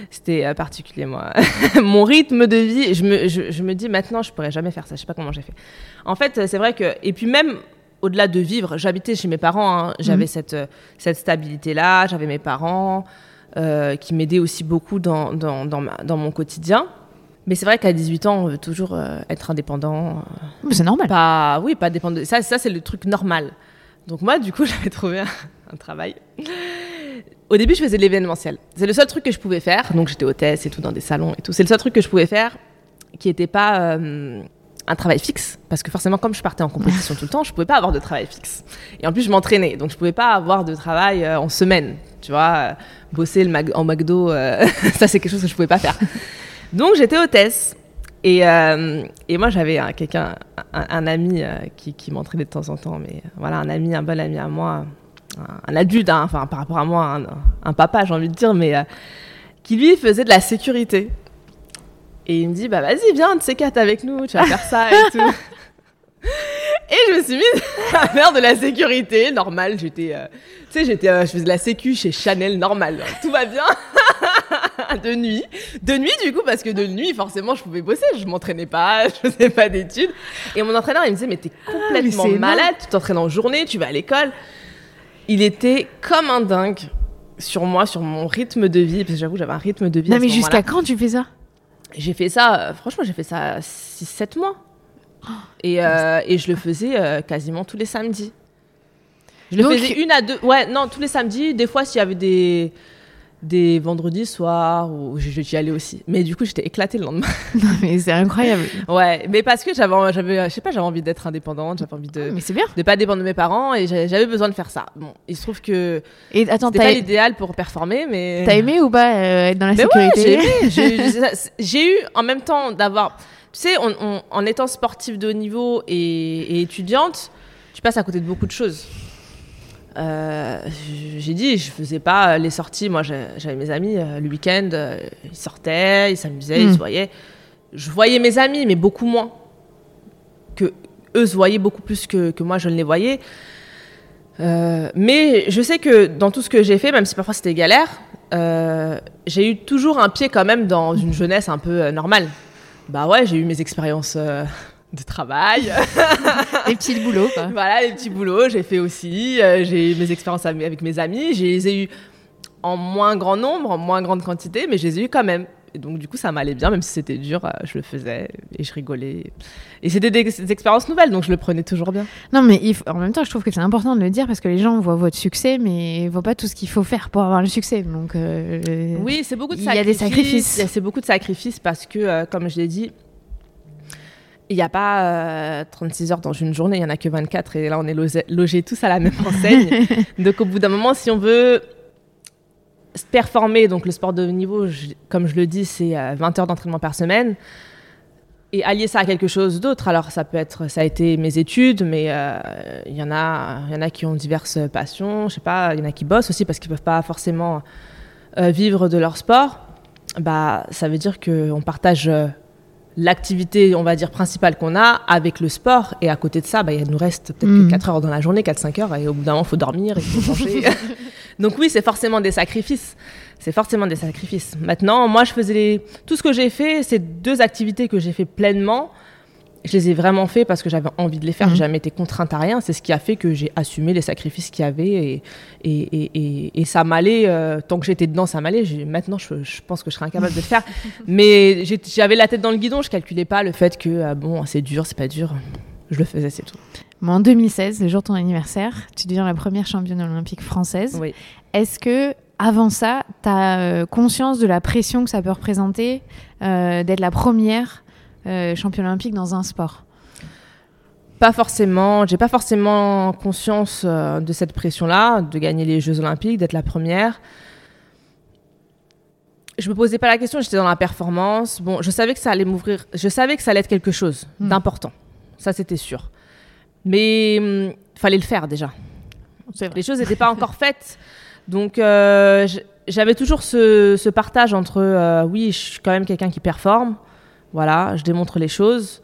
C'était euh, particulier, moi. (laughs) Mon rythme de vie, je me, je, me, dis maintenant, je pourrais jamais faire ça. Je sais pas comment j'ai fait. En fait, c'est vrai que. Et puis même au-delà de vivre, j'habitais chez mes parents. Hein. J'avais mhm. cette, cette stabilité-là. J'avais mes parents euh, qui m'aidaient aussi beaucoup dans, dans, dans, dans, mon quotidien. Mais c'est vrai qu'à 18 ans, on veut toujours euh, être indépendant.
c'est normal.
Pas, oui, pas dépendre. Ça, ça c'est le truc normal. Donc moi, du coup, (laughs) j'avais trouvé un travail au début, je faisais de l'événementiel. C'est le seul truc que je pouvais faire. Donc, j'étais hôtesse et tout dans des salons et tout. C'est le seul truc que je pouvais faire qui n'était pas euh, un travail fixe. Parce que forcément, comme je partais en compétition tout le temps, je pouvais pas avoir de travail fixe. Et en plus, je m'entraînais. Donc, je pouvais pas avoir de travail euh, en semaine. Tu vois, euh, bosser en McDo, (laughs) ça, c'est quelque chose que je pouvais pas faire. Donc, j'étais hôtesse. Et, moi, j'avais quelqu'un, un, ami qui m'entraînait de temps en temps, mais voilà, un ami, un bon ami à moi, un adulte, hein, enfin par rapport à moi, un, papa, j'ai envie de dire, mais euh, qui lui faisait de la sécurité. Et il me dit, bah vas-y, viens, tu sais quatre avec nous, tu vas faire ça et (laughs) tout. Et je me suis mise à faire de la sécurité, normal. J'étais, euh, tu sais, j'étais, euh, je faisais de la sécu chez Chanel, normal. Tout va bien. (laughs) de nuit, de nuit du coup, parce que de nuit, forcément, je pouvais bosser. Je m'entraînais pas, (laughs) je faisais pas d'études. Et mon entraîneur, il me disait, mais t'es ah, complètement malade. Tu t'entraînes en journée, tu vas à l'école il était comme un dingue sur moi, sur mon rythme de vie, parce que j'avoue, j'avais un rythme de vie.
Non, mais jusqu'à quand tu fais ça?
J'ai fait ça, euh, franchement, j'ai fait ça 6-7 mois. Oh. et, euh, et, je le faisais euh, quasiment tous les samedis. Je le faisais une à deux. Ouais, non, tous les samedis. Des fois, s'il y avait des des vendredis soirs où j'y allais aussi. Mais du coup, j'étais éclatée le lendemain. (laughs)
Non, mais c'est incroyable.
ouais, mais parce que j'avais, j'avais, je sais pas, j'avais envie d'être indépendante, j'avais envie de,
ah, mais c'est bien.
de pas dépendre de mes parents et j'avais besoin de faire ça. Bon, il se trouve que et attends, c'était pas l'idéal pour performer, mais
t'as aimé ou pas euh, être dans la sécurité
ouais, J'ai aimé. j'ai eu en même temps d'avoir, tu sais, en étant sportive de haut niveau et, et étudiante, tu passes à côté de beaucoup de choses. Euh, j'ai dit, je faisais pas les sorties. Moi, j'avais mes amis euh, le week-end, euh, ils sortaient, ils s'amusaient, ils hmm. se voyaient. Je voyais mes amis, mais beaucoup moins que eux se voyaient beaucoup plus que, que moi je ne les voyais. mais je sais que dans tout ce que j'ai fait, même si parfois c'était galère, j'ai eu toujours un pied quand même dans une jeunesse un peu normale. Bah ouais, j'ai eu mes expériences de travail. (laughs)
les petits boulots, quoi.
Voilà, les petits boulots, j'ai fait aussi. Euh, j'ai eu mes expériences avec mes amis. Je les ai eu en moins grand nombre, en moins grande quantité, mais je les ai eu quand même. Et donc, du coup, ça m'allait bien, même si c'était dur, euh, je le faisais et je rigolais. Et c'était des, expériences nouvelles, donc je le prenais toujours bien.
Non, mais en même temps, je trouve que c'est important de le dire parce que les gens voient votre succès, mais ils voient pas tout ce qu'il faut faire pour avoir le succès. Donc, euh,
oui, c'est beaucoup de
sacrifices. Il y a des sacrifices.
C'est beaucoup de sacrifices parce que, comme je l'ai dit, il n'y a pas 36 heures dans une journée, il n'y en a que 24 et là on est logés tous à la même (laughs) enseigne. donc au bout d'un moment, si on veut performer, donc le sport de haut niveau, comme je le dis, c'est 20 heures d'entraînement par semaine et allier ça à quelque chose d'autre. Alors ça peut être, ça a été mes études, mais euh, il y en a, il y en a qui ont diverses passions. Je sais pas, il y en a qui bossent aussi parce qu'ils peuvent pas forcément euh, vivre de leur sport. Bah, ça veut dire qu'on partage euh, l'activité, on va dire principale qu'on a avec le sport, et à côté de ça, bah, il nous reste peut-être que 4 mm. heures dans la journée, 4-5 heures, et au bout d'un moment, il faut dormir, il faut manger. (laughs) Donc oui, c'est forcément des sacrifices c'est forcément des sacrifices. Maintenant, moi, je faisais tout ce que j'ai fait, ces deux activités que j'ai fait pleinement, je les ai vraiment fait parce que j'avais envie de les faire. J'ai mhm. jamais été contrainte à rien. C'est ce qui a fait que j'ai assumé les sacrifices qu'il y avait et, et, et, et ça m'allait. Euh, tant que j'étais dedans, ça m'allait. Maintenant, je, pense que je serais incapable de le faire. (laughs) Mais j'avais la tête dans le guidon. Je calculais pas le fait que euh, bon, c'est dur, c'est pas dur. Je le faisais, c'est tout.
en 2016, le jour de ton anniversaire, tu deviens la première championne olympique française.
Oui.
Est-ce que avant ça, tu as euh, conscience de la pression que ça peut représenter euh, d'être la première euh, championne olympique dans un sport
Pas forcément. J'ai pas forcément conscience de cette pression-là, de gagner les Jeux olympiques, d'être la première. Je me posais pas la question, j'étais dans la performance. Bon, je savais que ça allait m'ouvrir, je savais que ça allait être quelque chose hmm. d'important. Ça, c'était sûr. Mais il hum, fallait le faire déjà. Les choses n'étaient pas encore faites. Donc euh, j'avais toujours ce, partage entre euh, oui, je suis quand même quelqu'un qui performe, voilà, je démontre les choses.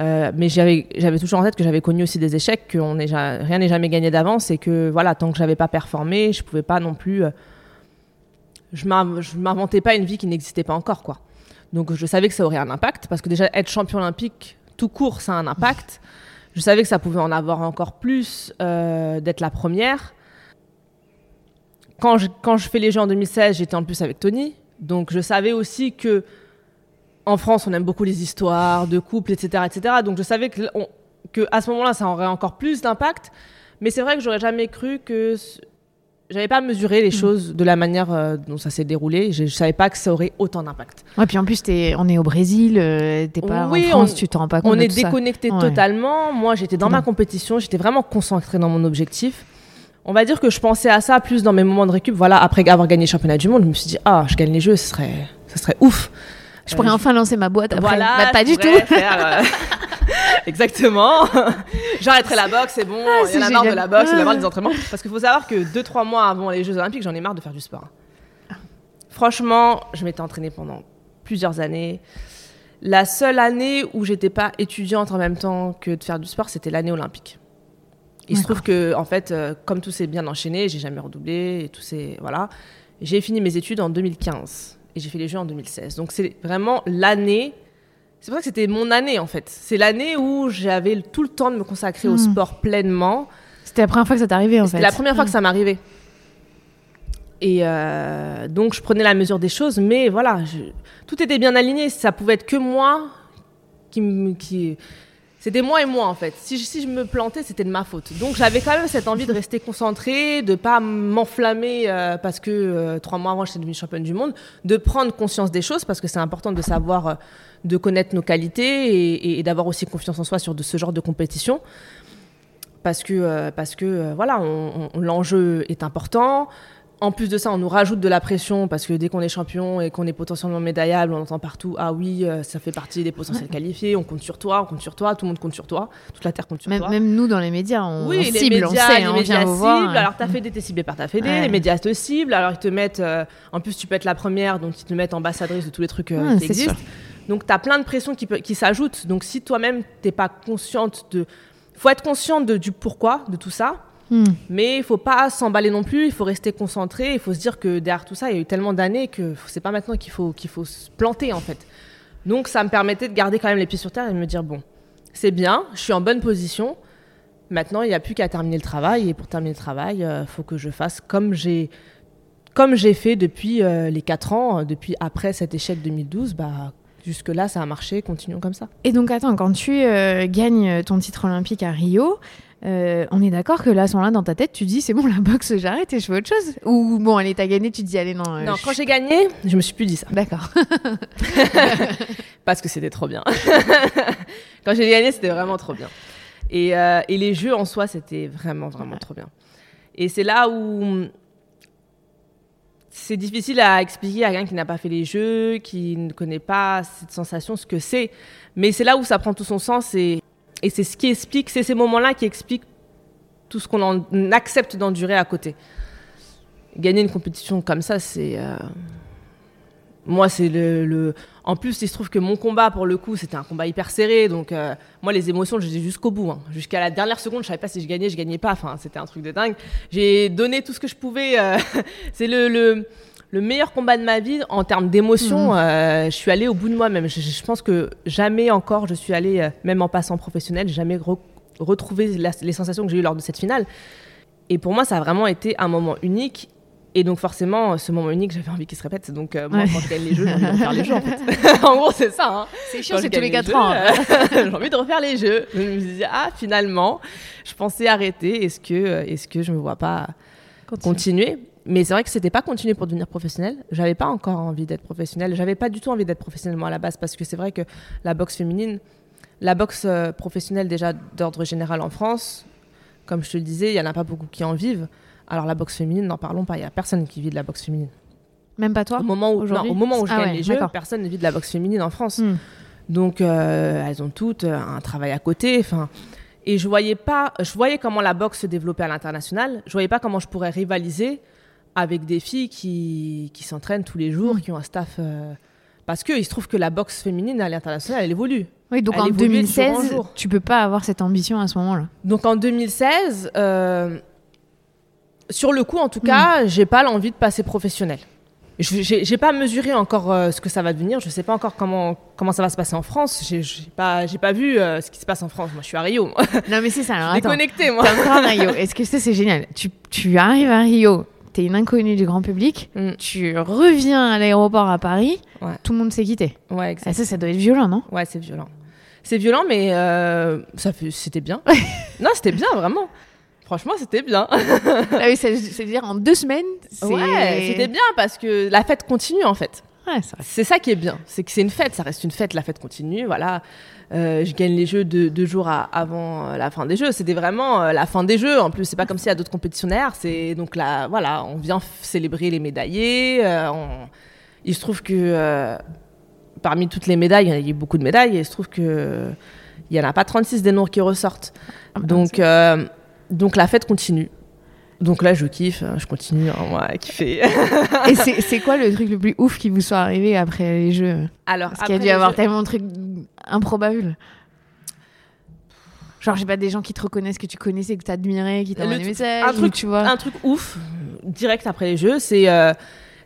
Euh, mais j'avais toujours en tête que j'avais connu aussi des échecs, que on rien n'est jamais gagné d'avance et que voilà, tant que j'avais pas performé, je pouvais pas non plus. je m'inventais pas une vie qui n'existait pas encore, quoi. Donc je savais que ça aurait un impact parce que déjà être champion olympique tout court, ça a un impact. (laughs) Je savais que ça pouvait en avoir encore plus d'être la première quand je, quand je fais les jeux en 2016, j'étais en plus avec Tony. Donc je savais aussi que en France, on aime beaucoup les histoires de couple, etc. etc. Donc je savais que, que à ce moment-là, ça aurait encore plus d'impact. Mais c'est vrai que j'aurais jamais cru que. J'avais pas mesuré les mm. choses de la manière euh, dont ça s'est déroulé. Je, ne savais pas que ça aurait autant d'impact.
Ouais, puis en plus, es, on est au Brésil, euh, t'es pas en France, tu t'en rends pas compte.
On est déconnecté totalement. Moi, j'étais dans ma compétition, j'étais vraiment concentrée dans mon objectif. On va dire que je pensais à ça plus dans mes moments de récup. Voilà, après avoir gagné le championnat du monde, je me suis dit, ah, je gagne les jeux, ce serait, ce serait ouf.
Je pourrais euh, enfin lancer ma boîte après.
Voilà,
bah, pas du tout.
Euh, (laughs) exactement. J'arrêterai la boxe, c'est bon. Ah, il y en a marre de la boxe, il y en a marre des entraînements. Parce qu'il faut savoir que 2-3 mois avant les Jeux Olympiques, j'en ai marre de faire du sport. Franchement, je m'étais entraînée pendant plusieurs années. La seule année où j'étais pas étudiante en même temps que de faire du sport, c'était l'année olympique. Il se trouve que, en fait, euh, comme tout s'est bien enchaîné, j'ai jamais redoublé et tout c'est voilà. J'ai fini mes études en 2015 et j'ai fait les Jeux en 2016. Donc c'est vraiment l'année. C'est pour ça que c'était mon année en fait. C'est l'année où j'avais tout le temps de me consacrer au hmm. sport pleinement.
C'était la première fois que ça t'arrivait en fait.
C'était la première fois que hmm. ça m'arrivait. Et euh, donc je prenais la mesure des choses, mais voilà, tout était bien aligné. Ça pouvait être que moi qui, qui c'était moi et moi en fait. Si je, si je me plantais, c'était de ma faute. Donc j'avais quand même cette envie de rester concentrée, de pas m'enflammer euh, parce que euh, trois mois avant j'étais devenue championne du monde, de prendre conscience des choses parce que c'est important de savoir, euh, de connaître nos qualités et, d'avoir aussi confiance en soi sur de, ce genre de compétition. Parce que, parce que voilà, l'enjeu est important. En plus de ça, on nous rajoute de la pression parce que dès qu'on est champion et qu'on est potentiellement médaillable, on entend partout Ah oui, euh, ça fait partie des potentiels qualifiés, on compte sur toi, on compte sur toi, tout le monde compte sur toi, toute la terre compte sur
même,
toi.
Même nous dans les médias, on,
oui,
cible,
les médias,
on sait,
les
on
médias
ciblent. Voir.
Alors ta Fédé, t'es ciblé par ta Fédé, les médias te ciblent, alors ils te mettent. Euh, en plus, tu peux être la première, donc ils te mettent ambassadrice de tous les trucs euh, qui existent. Donc tu as plein de pressions qui, qui s'ajoutent. Donc si toi-même t'es pas consciente de. Faut être consciente de, du pourquoi de tout ça Hmm. Mais il faut pas s'emballer non plus, il faut rester concentré, il faut se dire que derrière tout ça, il y a eu tellement d'années que c'est pas maintenant qu'il faut, qu'il faut se planter en fait. Donc ça me permettait de garder quand même les pieds sur terre et de me dire bon, c'est bien, je suis en bonne position. Maintenant, il n'y a plus qu'à terminer le travail et pour terminer le travail, il euh, faut que je fasse comme j'ai comme j'ai fait depuis euh, les 4 ans, depuis après cet échec 2012, bah jusque-là, ça a marché, continuons comme ça.
Et donc, attends, quand tu euh, gagnes ton titre olympique à Rio, Euh, on est d'accord que là, à ce moment-là, dans ta tête, tu dis c'est bon, la boxe, j'arrête et je fais autre chose Ou bon, allez, t'as gagné, tu te dis allez, non. euh,
Non,
je-
quand j'ai gagné, je me suis plus dit ça.
D'accord. (laughs)
Parce que c'était trop bien. (laughs) quand j'ai gagné, c'était vraiment trop bien. Et, euh, et les jeux en soi, c'était vraiment, vraiment trop bien. Et c'est là où c'est difficile à expliquer à quelqu'un qui n'a pas fait les jeux, qui ne connaît pas cette sensation, ce que c'est. Mais c'est là où ça prend tout son sens et, et c'est ce qui explique, c'est ces moments-là qui expliquent tout ce qu'on accepte d'endurer à côté. Gagner une compétition comme ça, c'est. euh, Moi, c'est le, En plus, il se trouve que mon combat, pour le coup, c'était un combat hyper serré. Donc, euh, moi, les émotions, je les ai jusqu'au bout. hein. Jusqu'à la dernière seconde, je savais pas si je gagnais, je gagnais pas. Enfin, c'était un truc de dingue. J'ai donné tout ce que je pouvais. euh, (laughs) c'est le, le meilleur combat de ma vie en termes d'émotion. euh, je suis allée au bout de moi-même. Je, je pense que jamais encore, je suis allée, euh, même en passant professionnel, jamais re- retrouvé la- les sensations que j'ai eues lors de cette finale. Et pour moi, ça a vraiment été un moment unique. Et donc forcément, ce moment unique, j'avais envie qu'il se répète. Donc euh, moi,
Ouais.
quand je gagne les jeux, j'ai envie de refaire les jeux en fait. (laughs) (laughs) en gros, c'est ça. hein.
C'est chiant, c'est tous les
gagne
4
jeux,
ans.
euh, (laughs) j'ai envie de refaire les jeux. Je me suis dit, ah, finalement, je pensais arrêter. Est-ce que, euh, est-ce que je me vois pas continuer? Mais c'est vrai que c'était pas continuer pour devenir professionnel. J'avais pas encore envie d'être professionnel. J'avais pas du tout envie d'être professionnel moi à la base parce que c'est vrai que la boxe féminine, la boxe euh, professionnelle déjà d'ordre général en France, comme je te le disais, il y en a pas beaucoup qui en vivent. Alors la boxe féminine, n'en parlons pas. Il y a personne qui vit de la boxe féminine.
Même pas toi
Au moment où, non, au moment où je
Ah
gagne
ouais,
les jeux, personne ne vit de la boxe féminine en France.
Hmm.
Donc euh, elles ont toutes euh, un travail à côté. Enfin, et je voyais pas, je voyais comment la boxe se développait à l'international. Je voyais pas comment je pourrais rivaliser avec des filles qui, qui s'entraînent tous les jours, qui ont un staff. euh, parce que il se trouve que la boxe féminine à l'international, elle évolue.
Oui, donc
Elle
en
évoluait de jour en
2016,
jour.
tu peux pas avoir cette ambition à ce moment-là.
Donc en 2016, euh, sur le coup en tout cas, j'ai pas l'envie de passer professionnel. Je- J'ai pas mesuré encore euh, ce que ça va devenir. Je sais pas encore comment comment ça va se passer en France. J'ai pas j'ai pas vu euh, ce qui se passe en France. Moi, je suis à Rio. moi.
Non, mais c'est ça. Alors, attends.
Déconnecté moi.
T'es encore à Rio. Est-ce que ça, c'est génial? Tu, tu arrives à Rio, t'es une inconnue du grand public,
Mm.
tu reviens à l'aéroport à Paris,
Ouais.
tout le monde s'est quitté.
Ouais.
Ah, ça, ça doit être violent, non?
Ouais, c'est violent. C'est violent, mais euh, ça c'était bien. (laughs) non, c'était bien vraiment. Franchement, c'était bien.
ah oui, C'est-à-dire en deux semaines.
Ouais, c'était bien parce que la fête continue en fait.
Ouais,
C'est ça qui est bien, c'est que c'est une fête, ça reste une fête, la fête continue, voilà. Euh, je gagne les jeux deux, deux jours à- avant euh, la fin des jeux. C'était vraiment euh, la fin des jeux. En plus, c'est pas comme s'il y a d'autres compétitions derrière. C'est donc là, voilà, on vient célébrer les médaillés. euh, on- Il se trouve que parmi toutes les médailles, il y a eu beaucoup de médailles, et il se trouve que il y en a pas 36 des noirs qui ressortent.
Ah bah,
Donc, donc la fête continue. Donc là, je kiffe, je continue, hein, moi, à kiffer. (laughs)
Et c'est quoi le truc le plus ouf qui vous soit arrivé après les jeux?
Alors,
Parce qu'il y a dû
les
avoir
jeux-
tellement de trucs improbables. Genre, j'ai pas des gens qui te reconnaissent, que tu connaissais, que t'admirais, qui t'envoient des messages,
un
ou
truc-
tu vois.
un truc ouf direct après les jeux c'est euh,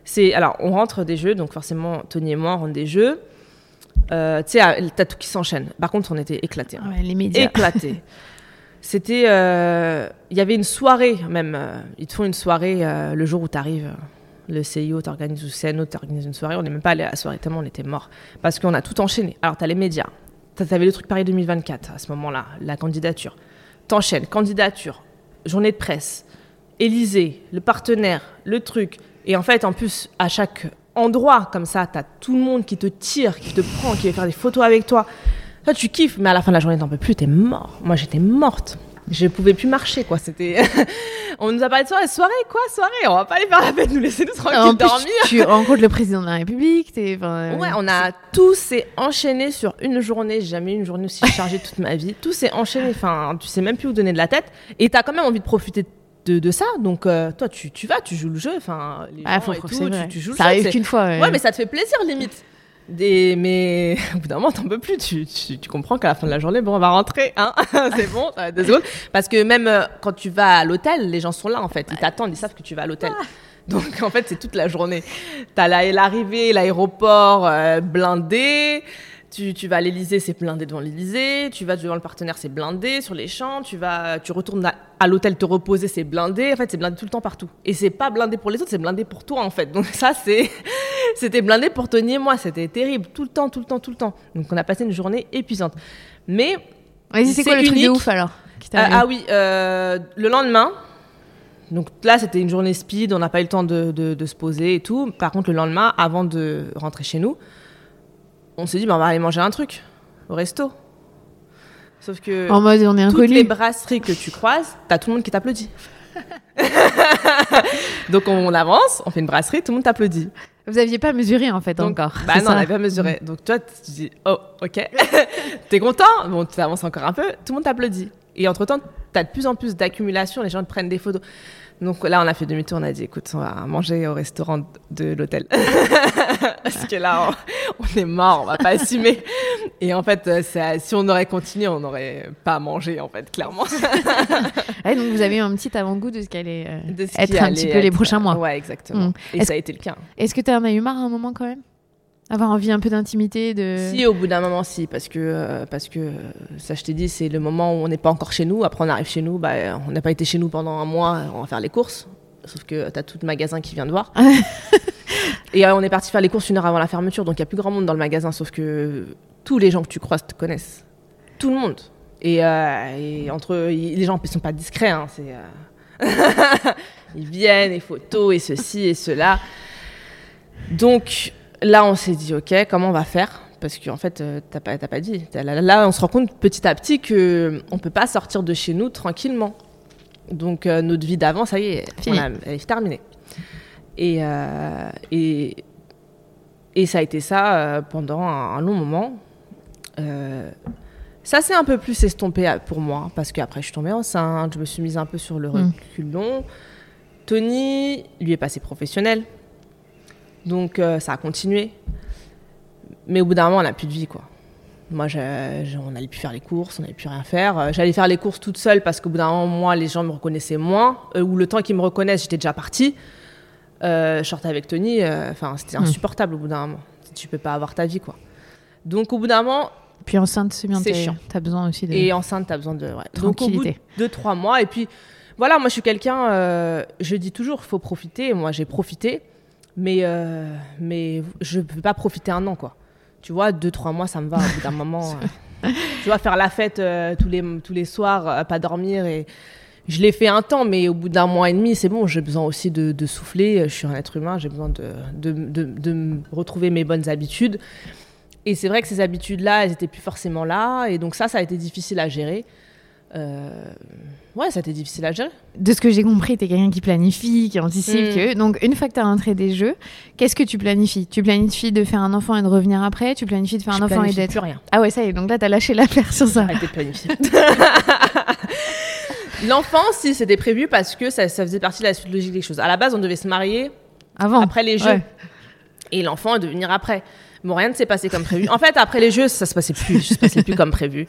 c'est alors on rentre des jeux donc forcément Tony et moi on rentre des jeux euh, tu sais t'as tout qui s'enchaîne par contre on était éclatés hein.
Ouais, les médias.
éclatés (laughs) c'était euh, il y avait une soirée même euh, ils te font une soirée euh, le jour où t'arrives le CIO t'organise ou CNO t'organise une soirée. On n'est même pas allé à la soirée tellement on était morts. Parce qu'on a tout enchaîné. Alors t'as les médias. T'as- t'avais le truc Paris 2024 à ce moment-là la candidature. T'enchaînes. Candidature journée de presse Élysée, le partenaire, le truc. Et en fait, en plus, à chaque endroit comme ça, t'as tout le monde qui te tire, qui te prend, qui veut faire des photos avec toi. Toi, tu kiffes, mais à la fin de la journée, t'en peux plus, t'es mort. Moi, j'étais morte. Je pouvais plus marcher, quoi. C'était. (laughs) on nous a parlé de soirée, soirée, quoi, soirée? On va pas aller faire la fête, nous laisser nous tranquilles
En plus,
dormir.
tu, tu rencontres le président de la République. t'es- enfin,
Ouais,
euh,
on a tout s'est enchaîné sur une journée. J'ai jamais eu une journée aussi chargée toute ma vie. Tout s'est enchaîné. Enfin, tu sais même plus où donner de la tête. Et t'as quand même envie de profiter de, de ça. Donc, euh, toi, tu, tu vas, tu joues le jeu. Enfin, les
Ah,
gens
faut,
et tout, tu, tu joues le
ça
jeu,
arrive
c'est-
qu'une fois. ouais.
Ouais, mais ça te fait plaisir limite. Des... Mais (laughs) au bout d'un moment, t'en peux plus. Tu, tu, tu comprends qu'à la fin de la journée, bon, on va rentrer. Hein (laughs) c'est bon, ça va être deux secondes. Parce que même euh, quand tu vas à l'hôtel, les gens sont là en fait. Ils t'attendent, ils savent que tu vas à l'hôtel. Donc en fait, c'est toute la journée. T'as la- l'arrivée, l'aéroport euh, blindé. Tu, tu vas à l'Elysée, c'est blindé devant l'Elysée. Tu vas devant le partenaire, c'est blindé sur les champs. Tu vas, tu retournes à, à l'hôtel te reposer, c'est blindé. En fait, c'est blindé tout le temps partout. Et c'est pas blindé pour les autres, c'est blindé pour toi en fait. Donc ça, c'est, (laughs) c'était blindé pour Tony et moi. C'était terrible, tout le temps, tout le temps, tout le temps. Donc on a passé une journée épuisante. Mais
Vas-y, c'est quoi le truc de ouf alors t'est
Ah, ah oui, euh, le lendemain. Donc là, c'était une journée speed, on n'a pas eu le temps de, de- de se poser et tout. Par contre, le lendemain, avant de rentrer chez nous, on s'est dit, bah, on va aller manger un truc au resto. Sauf que
En mode, on est
toutes les brasseries que tu croises, t'as tout le monde qui t'applaudit. (laughs) Donc on avance, on fait une brasserie, tout le monde t'applaudit.
Vous aviez pas mesuré en fait
Donc,
encore.
Bah non,
ça
on n'avait pas mesuré. Donc toi, tu dis, oh, ok. (laughs) T'es content? Bon, tu avances encore un peu, tout le monde t'applaudit. Et entre-temps, t'as de plus en plus d'accumulation, les gens te prennent des photos. Donc là, on a fait demi-tour, on a dit, écoute, on va manger au restaurant de l'hôtel. (laughs) Parce que là, on, on est mort, on va pas assumer. Et en fait, euh, ça- si on aurait continué, on n'aurait pas mangé, en fait, clairement. (laughs)
Ouais, donc vous avez eu un petit avant-goût de ce qu'allait euh, être un petit peu les prochains mois.
Ouais, exactement.
Mm.
Et ça a été le cas.
Est-ce que tu en as eu marre à un moment quand même? Avoir envie un peu d'intimité de...
Si, au bout d'un moment, si, parce que, euh, parce que euh, ça, je t'ai dit, c'est le moment où on n'est pas encore chez nous. Après, on arrive chez nous, bah, on n'a pas été chez nous pendant un mois, on va faire les courses. Sauf que t'as tout le magasin qui vient de voir. (laughs) Et euh, on est parti faire les courses une heure avant la fermeture, donc il n'y a plus grand monde dans le magasin, sauf que tous les gens que tu croises te connaissent. Tout le monde. Et, euh, et entre eux, les gens ne sont pas discrets, hein, c'est. (laughs) ils viennent, et photos, et ceci, et cela. Donc là, on s'est dit, ok, comment on va faire? Parce qu'en fait, euh, t'as pas, pas dit. Là, on se rend compte petit à petit que on peut pas sortir de chez nous tranquillement. Donc euh, notre vie d'avant, ça y est,
Fini.
on a- elle est terminée. Et, euh, et, et ça a été ça euh, pendant un, un long moment. Euh, ça s'est un peu plus estompé pour moi, parce qu'après je suis tombée enceinte, je me suis mise un peu sur le
Mm.
reculon. Tony, lui est passé professionnel. Donc euh, ça a continué. Mais au bout d'un moment, on n'a plus de vie, quoi. Moi, je- je- on n'allait plus faire les courses, on n'allait plus rien faire. Euh, J'allais faire les courses toute seule parce qu'au bout d'un moment, moi, les gens me reconnaissaient moins. Euh, ou le temps qu'ils me reconnaissent, j'étais déjà partie. Euh, je sortais avec Tony, enfin, c'était
Hmm.
insupportable au bout d'un moment. Tu peux pas avoir ta vie, quoi. Donc, au bout d'un moment,
Puis enceinte, c'est bien,
C'est chiant.
t'as besoin aussi de...
et enceinte, t'as besoin de. Ouais. Donc, au bout de
Tranquillité.
deux, trois mois. Et puis, voilà, moi, je suis quelqu'un, euh, je dis toujours, faut profiter. Moi, j'ai profité, mais, euh, mais je ne peux pas profiter un an, quoi. Tu vois, deux, trois mois, ça me va. Au bout d'un (laughs) moment, euh, tu vois, faire la fête euh, tous, les, tous les soirs, pas dormir. Et je l'ai fait un temps, mais au bout d'un mois et demi, c'est bon. J'ai besoin aussi de, de souffler. Je suis un être humain, j'ai besoin de, de, de, de retrouver mes bonnes habitudes. Et c'est vrai que ces habitudes-là, elles étaient plus forcément là. Et donc ça, ça a été difficile à gérer. Euh, Ouais, ça a été difficile à gérer.
De ce que j'ai compris, t'es quelqu'un qui planifie, qui anticipe.
Mm.
Que... Donc, une fois que t'as rentré des jeux, qu'est-ce que tu planifies? Tu planifies de faire un enfant et de revenir après? Tu planifies de faire un enfant et d'être...
plus rien.
Ah ouais, ça y est, donc là, t'as lâché l'affaire sur ça.
Arrêtez de planifier. (laughs) L'enfant, si, c'était prévu parce que ça, ça faisait partie de la suite logique des choses. À la base, on devait se marier
Avant.
après les jeux.
Ouais.
Et l'enfant de venir après. Bon, rien ne s'est passé comme prévu. En fait, après les jeux, ça se passait plus, ça se passait plus comme prévu.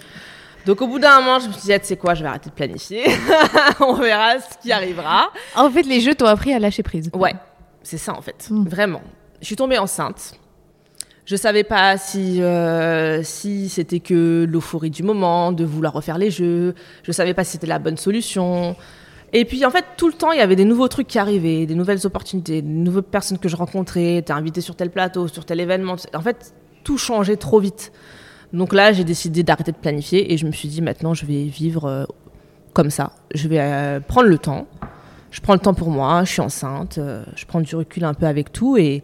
Donc, au bout d'un moment, je me suis dit, ah, tu sais quoi, je vais arrêter de planifier. (laughs) on verra ce qui arrivera.
En fait, les jeux t'ont appris à lâcher prise.
Ouais, c'est ça en fait,
Mm.
vraiment. Je suis tombée enceinte. Je savais pas si, euh, si c'était que l'euphorie du moment, de vouloir refaire les jeux. Je savais pas si c'était la bonne solution. Et puis en fait, tout le temps, il y avait des nouveaux trucs qui arrivaient, des nouvelles opportunités, des nouvelles personnes que je rencontrais. T'es invité sur tel plateau, sur tel événement. En fait, tout changeait trop vite. Donc là, j'ai décidé d'arrêter de planifier et je me suis dit maintenant, je vais vivre euh, comme ça. Je vais euh, prendre le temps. Je prends le temps pour moi. Je suis enceinte. euh, je prends du recul un peu avec tout et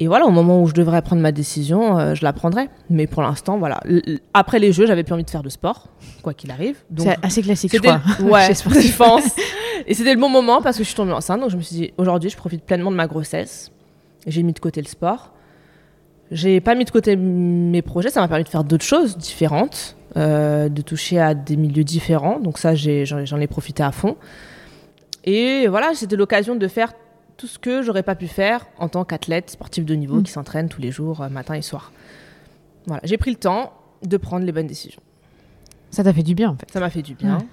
et voilà, au moment où je devrais prendre ma décision, euh, je la prendrai. Mais pour l'instant, voilà. L- après les jeux, j'avais plus envie de faire de sport, quoi qu'il arrive.
C'est assez classique, je crois.
ouais, (laughs) je (laughs) pense. Et c'était le bon moment parce que je suis tombée enceinte. Donc je me suis dit, aujourd'hui, je profite pleinement de ma grossesse. J'ai mis de côté le sport. J'ai pas mis de côté mes projets. Ça m'a permis de faire d'autres choses différentes, euh, de toucher à des milieux différents. Donc ça, j'en ai profité à fond. Et voilà, c'était l'occasion de faire tout ce que j'aurais pas pu faire en tant qu'athlète sportif de niveau
Mm.
qui s'entraîne tous les jours, euh, matin et soir. Voilà, j'ai pris le temps de prendre les bonnes décisions.
Ça t'a fait du bien, en fait.
Ça m'a fait du bien.
Ouais.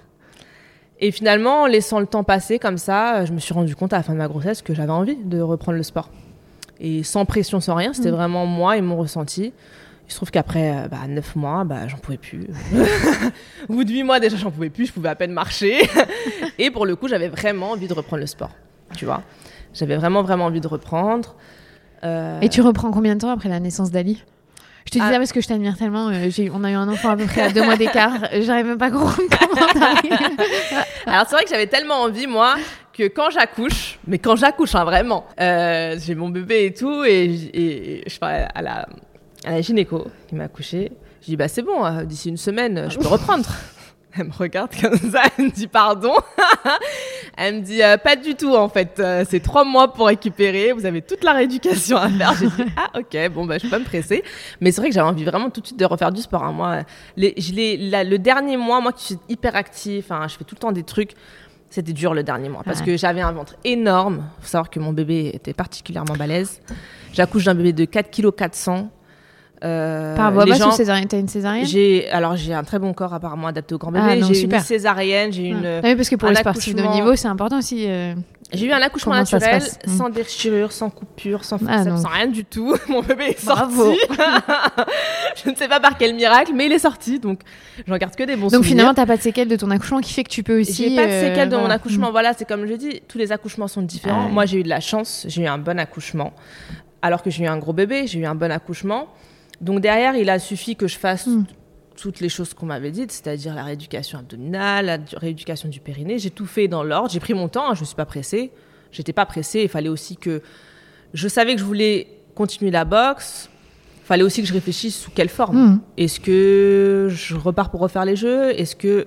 Et finalement, en laissant le temps passer comme ça, je me suis rendu compte à la fin de ma grossesse que j'avais envie de reprendre le sport. Et sans pression, sans rien, c'était
Mm.
vraiment moi et mon ressenti. Il se trouve qu'après euh, bah, 9 mois, bah, j'en pouvais plus. (laughs) Au bout de 8 mois, déjà, j'en pouvais plus, je pouvais à peine marcher. (laughs) et pour le coup, j'avais vraiment envie de reprendre le sport. Tu vois J'avais vraiment, vraiment envie de reprendre. Euh,
Et tu reprends combien de temps après la naissance d'Ali? Je te dis
Ah.
ça parce que je t'admire tellement. euh, j'ai- on a eu un enfant à peu près à deux mois d'écart. (laughs) J'arrive même pas à comprendre comment t'arrives. (laughs)
Alors c'est vrai que j'avais tellement envie moi que quand j'accouche, mais quand j'accouche hein, vraiment, euh, j'ai mon bébé et tout et, j- et- et je parle à la, à la gynéco qui m'a accouché. Je dis bah c'est bon, euh, d'ici une semaine je peux reprendre. (laughs) Elle me regarde comme ça, elle me dit pardon. (laughs) elle me dit euh, pas du tout en fait, euh, c'est trois mois pour récupérer, vous avez toute la rééducation à faire. J'ai dit ah ok bon bah je peux pas me presser, mais c'est vrai que j'avais envie vraiment tout de suite de refaire du sport. hein. Moi, les, je l'ai- la- le dernier mois, moi qui suis hyper actif, hein, je fais tout le temps des trucs. C'était dur le dernier mois parce
Ouais.
que j'avais un ventre énorme. Faut savoir que mon bébé était particulièrement balèze. J'accouche d'un bébé de 4 kg 400. Euh,
Par voie basse
gens-
ou césarienne T'as une césarienne?
J'ai alors j'ai un très bon corps apparemment adapté au grand
Ah,
bébé.
non,
j'ai une césarienne, j'ai une
Ah oui, parce que pour les sportifs de haut niveau, c'est important aussi. euh,
j'ai eu un accouchement
Comment
naturel, sans déchirure, sans coupure, sans
Ah,
sans rien du tout. (laughs) Mon bébé est
Bravo.
sorti. (laughs) je ne sais pas par quel miracle, mais il est sorti. Donc j'en garde que des bons
Donc
souvenirs.
finalement, t'as pas de séquelles de ton accouchement qui fait que tu peux aussi.
J'ai pas de
euh,
séquelles de mon accouchement. Voilà, c'est comme je dis, tous les accouchements sont différents.
Ah.
Moi, j'ai eu de la chance, j'ai eu un bon accouchement. Alors que j'ai eu un gros bébé, j'ai eu un bon accouchement. Donc derrière, il a suffi que je fasse
Mm.
toutes les choses qu'on m'avait dites, c'est-à-dire la rééducation abdominale, la du- rééducation du périnée. J'ai tout fait dans l'ordre. J'ai pris mon temps, hein, je ne suis pas pressée. J'étais pas pressée. Il fallait aussi que. Je savais que je voulais continuer la boxe. Il fallait aussi que je réfléchisse sous quelle forme.
Mm.
Est-ce que je repars pour refaire les jeux? Est-ce que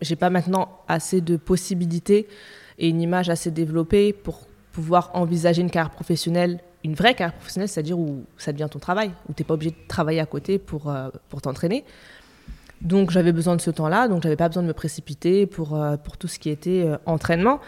j'ai pas maintenant assez de possibilités et une image assez développée pour pouvoir envisager une carrière professionnelle, une vraie carrière professionnelle, c'est-à-dire où ça devient ton travail, où tu n'es pas obligé de travailler à côté pour, euh, pour t'entraîner. Donc j'avais besoin de ce temps-là, donc j'avais pas besoin de me précipiter pour, euh, pour tout ce qui était euh, entraînement.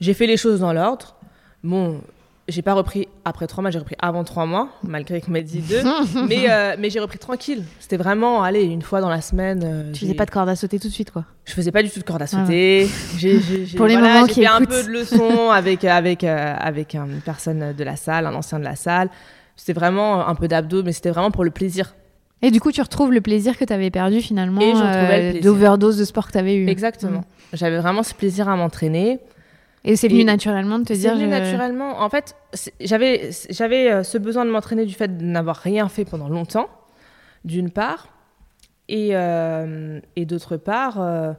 J'ai fait les choses dans l'ordre. Bon, j'ai pas repris après trois mois, j'ai repris avant trois mois, malgré qu'on m'ait dit deux. (laughs) mais euh, mais j'ai repris tranquille. C'était vraiment, allez, une fois dans la semaine. euh,
Tu faisais pas de corde à sauter tout de suite, quoi.
je faisais pas du tout de corde à sauter. J'ai- j'ai- j'ai- (laughs)
Pour les
voilà,
mamans
j'ai
qui
fait un peu de leçons avec, avec, euh, avec une personne de la salle, un ancien de la salle. C'était vraiment un peu d'abdos, mais c'était vraiment pour le plaisir.
Et du coup, tu retrouves le plaisir que tu avais perdu finalement
Et je le
euh, d'overdose de sport que tu avais eu.
Exactement.
Mm.
J'avais vraiment ce plaisir à m'entraîner.
Et c'est venu
Et
naturellement de te
C'est
dire.
venu
je-
naturellement. En fait, c'est- j'avais j'avais euh, ce besoin de m'entraîner du fait de n'avoir rien fait pendant longtemps, d'une part, et, euh, et d'autre part, euh,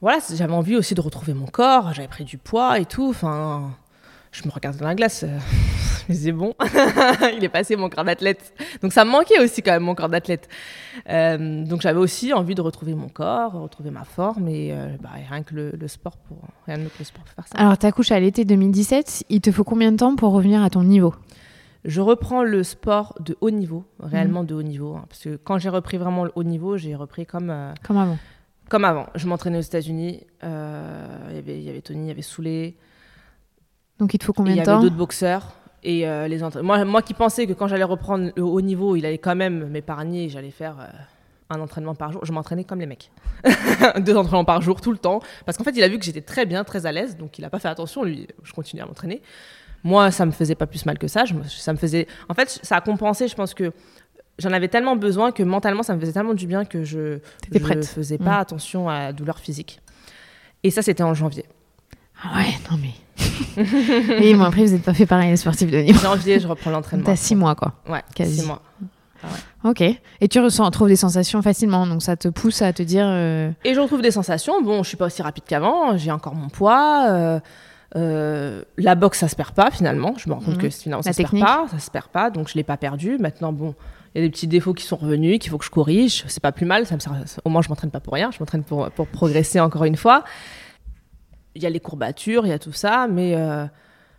voilà, c'est- j'avais envie aussi de retrouver mon corps. J'avais pris du poids et tout. Enfin, je me regarde dans la glace. euh, (laughs) me disais bon, (laughs) il est passé mon corps d'athlète. Donc ça me manquait aussi quand même mon corps d'athlète. Euh, donc j'avais aussi envie de retrouver mon corps, retrouver ma forme et euh, bah, rien que le, le sport pour rien que le sport pour faire ça.
Alors, t'accouches à l'été 2017. Il te faut combien de temps pour revenir à ton niveau?
Je reprends le sport de haut niveau, réellement de haut niveau. hein, parce que quand j'ai repris vraiment le haut niveau, j'ai repris comme, euh,
Comme avant.
comme avant. Je m'entraînais aux États-unis. Il y avait- Tony, il y avait Soulet.
Donc, il te faut combien
Il y
de
avait
temps
d'autres boxeurs. Et euh, les moi, moi qui pensais que quand j'allais reprendre le haut niveau, il allait quand même m'épargner. J'allais faire euh, un entraînement par jour. Je m'entraînais comme les mecs. (laughs) Deux entraînements par jour, tout le temps. Parce qu'en fait, il a vu que j'étais très bien, très à l'aise. Donc, il n'a pas fait attention. Lui, je continuais à m'entraîner. Moi, ça me faisait pas plus mal que ça. Je ça me faisait. En fait, ça a compensé. Je pense que j'en avais tellement besoin que mentalement, ça me faisait tellement du bien que je
prête.
faisais
Mm.
pas attention à la douleur physique. Et ça, c'était en janvier.
Ah ouais, non mais. oui, moi après, vous n'êtes pas fait pareil, les sportifs de niveau.
Janvier, je reprends l'entraînement.
T'as six mois, quoi.
Ouais,
quasi.
six mois.
Ok. Et tu ressens, trouves des sensations facilement, donc ça te pousse à te dire. euh,
Et je retrouve des sensations. Bon, je suis pas aussi rapide qu'avant. J'ai encore mon poids. euh, euh, la boxe, ça se perd pas finalement. Je me rends compte
Mhm.
que finalement, ça
La
se perd pas. Ça se perd pas, donc je l'ai pas perdu. Maintenant, bon, il y a des petits défauts qui sont revenus, qu'il faut que je corrige. C'est pas plus mal. Ça me sert- Au moins, je m'entraîne pas pour rien. Je m'entraîne pour, pour progresser encore une fois. Il y a les courbatures, il y a tout ça, mais euh,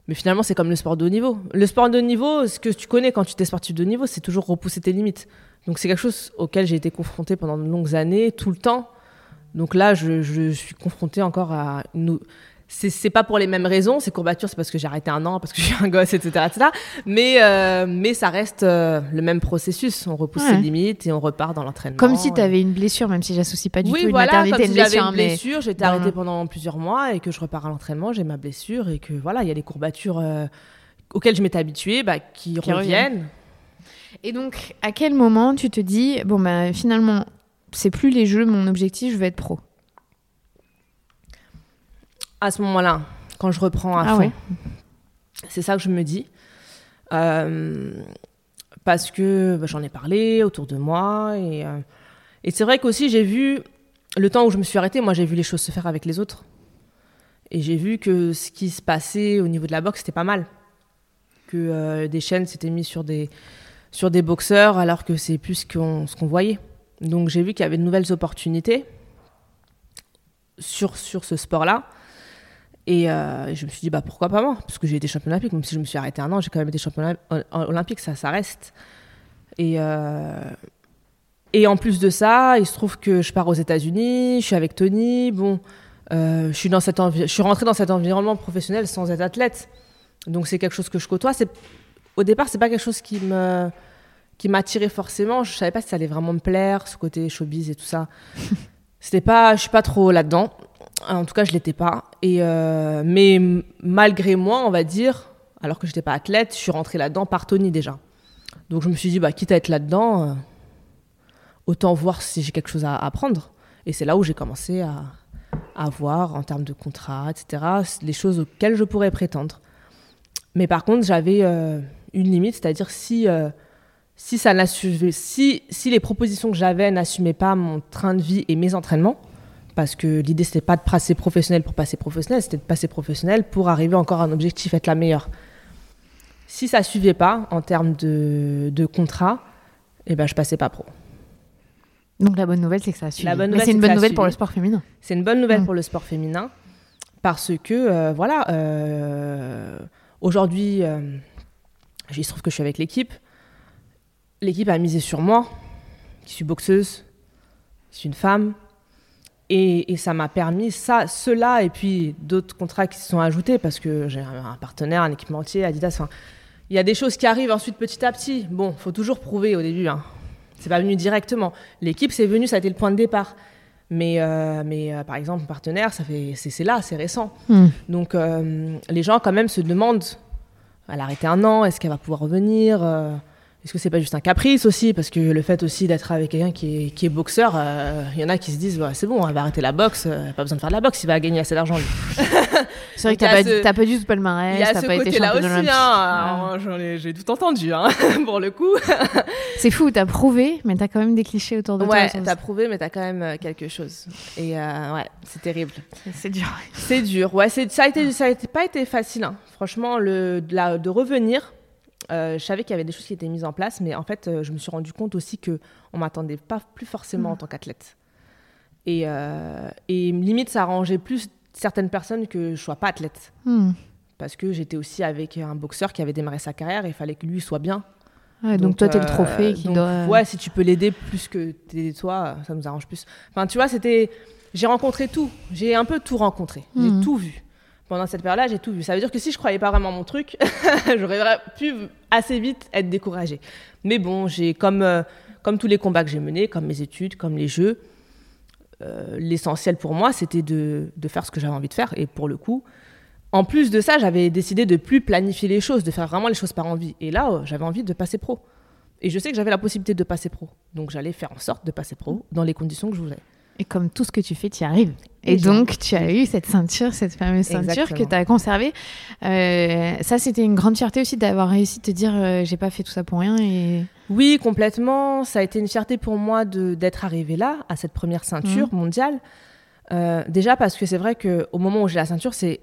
mais finalement, c'est comme le sport de haut niveau. Le sport de haut niveau, ce que tu connais quand tu es sportif de haut niveau, c'est toujours repousser tes limites. Donc c'est quelque chose auquel j'ai été confrontée pendant de longues années, tout le temps. Donc là, je, je suis confrontée encore à nous. C'est pas pour les mêmes raisons. Ces courbatures, c'est parce que j'ai arrêté un an, parce que (laughs) je suis un gosse, etc., etc. Mais euh, mais ça reste euh, le même processus. On repousse
Ouais.
ses limites et on repart dans l'entraînement.
Comme si tu avais une blessure, même si j'associe pas du
oui,
tout une
voilà,
maternité
comme si
une
j'avais
blessure.
une
mais-
blessure, j'ai été
dans-
arrêtée pendant plusieurs mois et que je repars à l'entraînement, j'ai ma blessure et que voilà, il y a des courbatures euh, auxquelles je m'étais habituée, bah, qui,
Qui
reviennent.
Et donc, à quel moment tu te dis, bon, bah finalement, c'est plus les jeux, mon objectif, je veux être pro?
À ce moment-là, quand je reprends à
Ah
fond,
ouais.
c'est ça que je me dis. Euh, parce que bah, j'en ai parlé autour de moi. Et, euh, et c'est vrai qu'aussi, j'ai vu, le temps où je me suis arrêtée, moi, j'ai vu les choses se faire avec les autres. Et j'ai vu que ce qui se passait au niveau de la boxe, c'était pas mal. Que euh, des chaînes s'étaient mises sur des, sur des boxeurs, alors que c'est plus ce qu'on ce qu'on voyait. Donc j'ai vu qu'il y avait de nouvelles opportunités sur, sur ce sport-là. Et euh, je me suis dit, bah, pourquoi pas moi? Parce que j'ai été champion olympique, même si je me suis arrêté un an, j'ai quand même été champion olympique, ça, ça reste. Et, euh, et en plus de ça, il se trouve que je pars aux États-Unis, je suis avec Tony. Bon, euh, je, suis dans cet je suis rentrée dans cet environnement professionnel sans être athlète. Donc c'est quelque chose que je côtoie. Au départ, c'est pas quelque chose qui me qui m'attirait forcément. Je savais pas si ça allait vraiment me plaire, ce côté showbiz et tout ça. (laughs) C'était pas, je suis pas trop là-dedans. En tout cas, je l'étais pas. Et euh, mais malgré moi, on va dire, alors que j'étais pas athlète, je suis rentrée là-dedans par Tony déjà. Donc je me suis dit, bah quitte à être là-dedans, euh, autant voir si j'ai quelque chose à apprendre. Et c'est là où j'ai commencé à, voir en termes de contrat, etc., les choses auxquelles je pourrais prétendre. Mais par contre, j'avais euh, une limite, c'est-à-dire si si, si les propositions que j'avais n'assumaient pas mon train de vie et mes entraînements, parce que l'idée c'était pas de passer professionnel pour passer professionnel, c'était de passer professionnel pour arriver encore à un objectif, être la meilleure. Si ça suivait pas en termes de, de contrat, eh ben je passais pas pro.
Donc la bonne nouvelle c'est que ça a suivi. Mais c'est une bonne nouvelle pour le sport féminin.
C'est une bonne nouvelle mm. pour le sport féminin parce que euh, voilà, euh, aujourd'hui, euh, il se trouve que je suis avec l'équipe l'équipe a misé sur moi, qui suis boxeuse, qui suis une femme. Et, ça m'a permis, ça, cela, et puis d'autres contrats qui se sont ajoutés, parce que j'ai un partenaire, un équipementier, Adidas. il y a des choses qui arrivent ensuite petit à petit. Bon, faut toujours prouver au début. Hein. C'est pas venu directement. L'équipe, c'est venu, ça a été le point de départ. Mais, euh, mais euh, par exemple, mon partenaire, ça fait, c'est, là, c'est récent. Hmm. Donc, euh, les gens, quand même, se demandent elle a arrêté un an, est-ce qu'elle va pouvoir revenir est-ce que c'est pas juste un caprice aussi? Parce que le fait aussi d'être avec quelqu'un qui est, qui est boxeur, il euh, y en a qui se disent c'est bon, elle va arrêter la boxe, euh, pas besoin de faire de la boxe, il va gagner assez d'argent. (laughs)
c'est vrai que t'as pas, ce... pas, du tout palmarès, t'as pas été
champion aussi, hein, j'ai tout entendu, hein, (laughs) pour le coup. (laughs)
c'est fou, t'as prouvé, mais t'as quand même des clichés autour de
toi. Ouais, t'as prouvé, mais t'as quand même euh, quelque chose. Et ouais, c'est terrible.
C'est dur.
C'est dur, ouais, ça a été, ça a été, pas été facile, hein. franchement, le, de, la, de revenir euh, je savais qu'il y avait des choses qui étaient mises en place, mais en fait, euh, je me suis rendu compte aussi que on m'attendait pas plus forcément en mm. tant qu'athlète. Et, euh, et, limite, ça arrangeait plus certaines personnes que je sois pas athlète. Mm. Parce que j'étais aussi avec un boxeur qui avait démarré sa carrière et il fallait que lui soit bien.
donc, toi, tu es le trophée qui doit...
Ouais, si tu peux l'aider plus que t'aider toi, ça nous arrange plus. Enfin, tu vois, c'était... J'ai rencontré tout. J'ai un peu tout rencontré. J'ai mm. tout vu pendant cette période-là, j'ai tout vu. Ça veut dire que si je croyais pas vraiment mon truc, (laughs) j'aurais pu assez vite être découragée. Mais bon, j'ai comme, euh, comme tous les combats que j'ai menés, comme mes études, comme les jeux, euh, l'essentiel pour moi, c'était de, de, faire ce que j'avais envie de faire. Et pour le coup, en plus de ça, j'avais décidé de plus planifier les choses, de faire vraiment les choses par envie. Et là, euh, j'avais envie de passer pro. Et je sais que j'avais la possibilité de passer pro. Donc j'allais faire en sorte de passer pro dans les conditions que je voulais.
Et comme tout ce que tu fais, tu y arrives. Et, donc, tu as eu cette ceinture, cette fameuse ceinture que tu as conservée. Euh, ça, c'était une grande fierté aussi d'avoir réussi à te dire euh, j'ai pas fait tout ça pour rien. Et...
Oui, complètement. Ça a été une fierté pour moi d'être arrivée là, à cette première ceinture mmh. mondiale. Euh, déjà parce que c'est vrai qu'au moment où j'ai la ceinture, c'est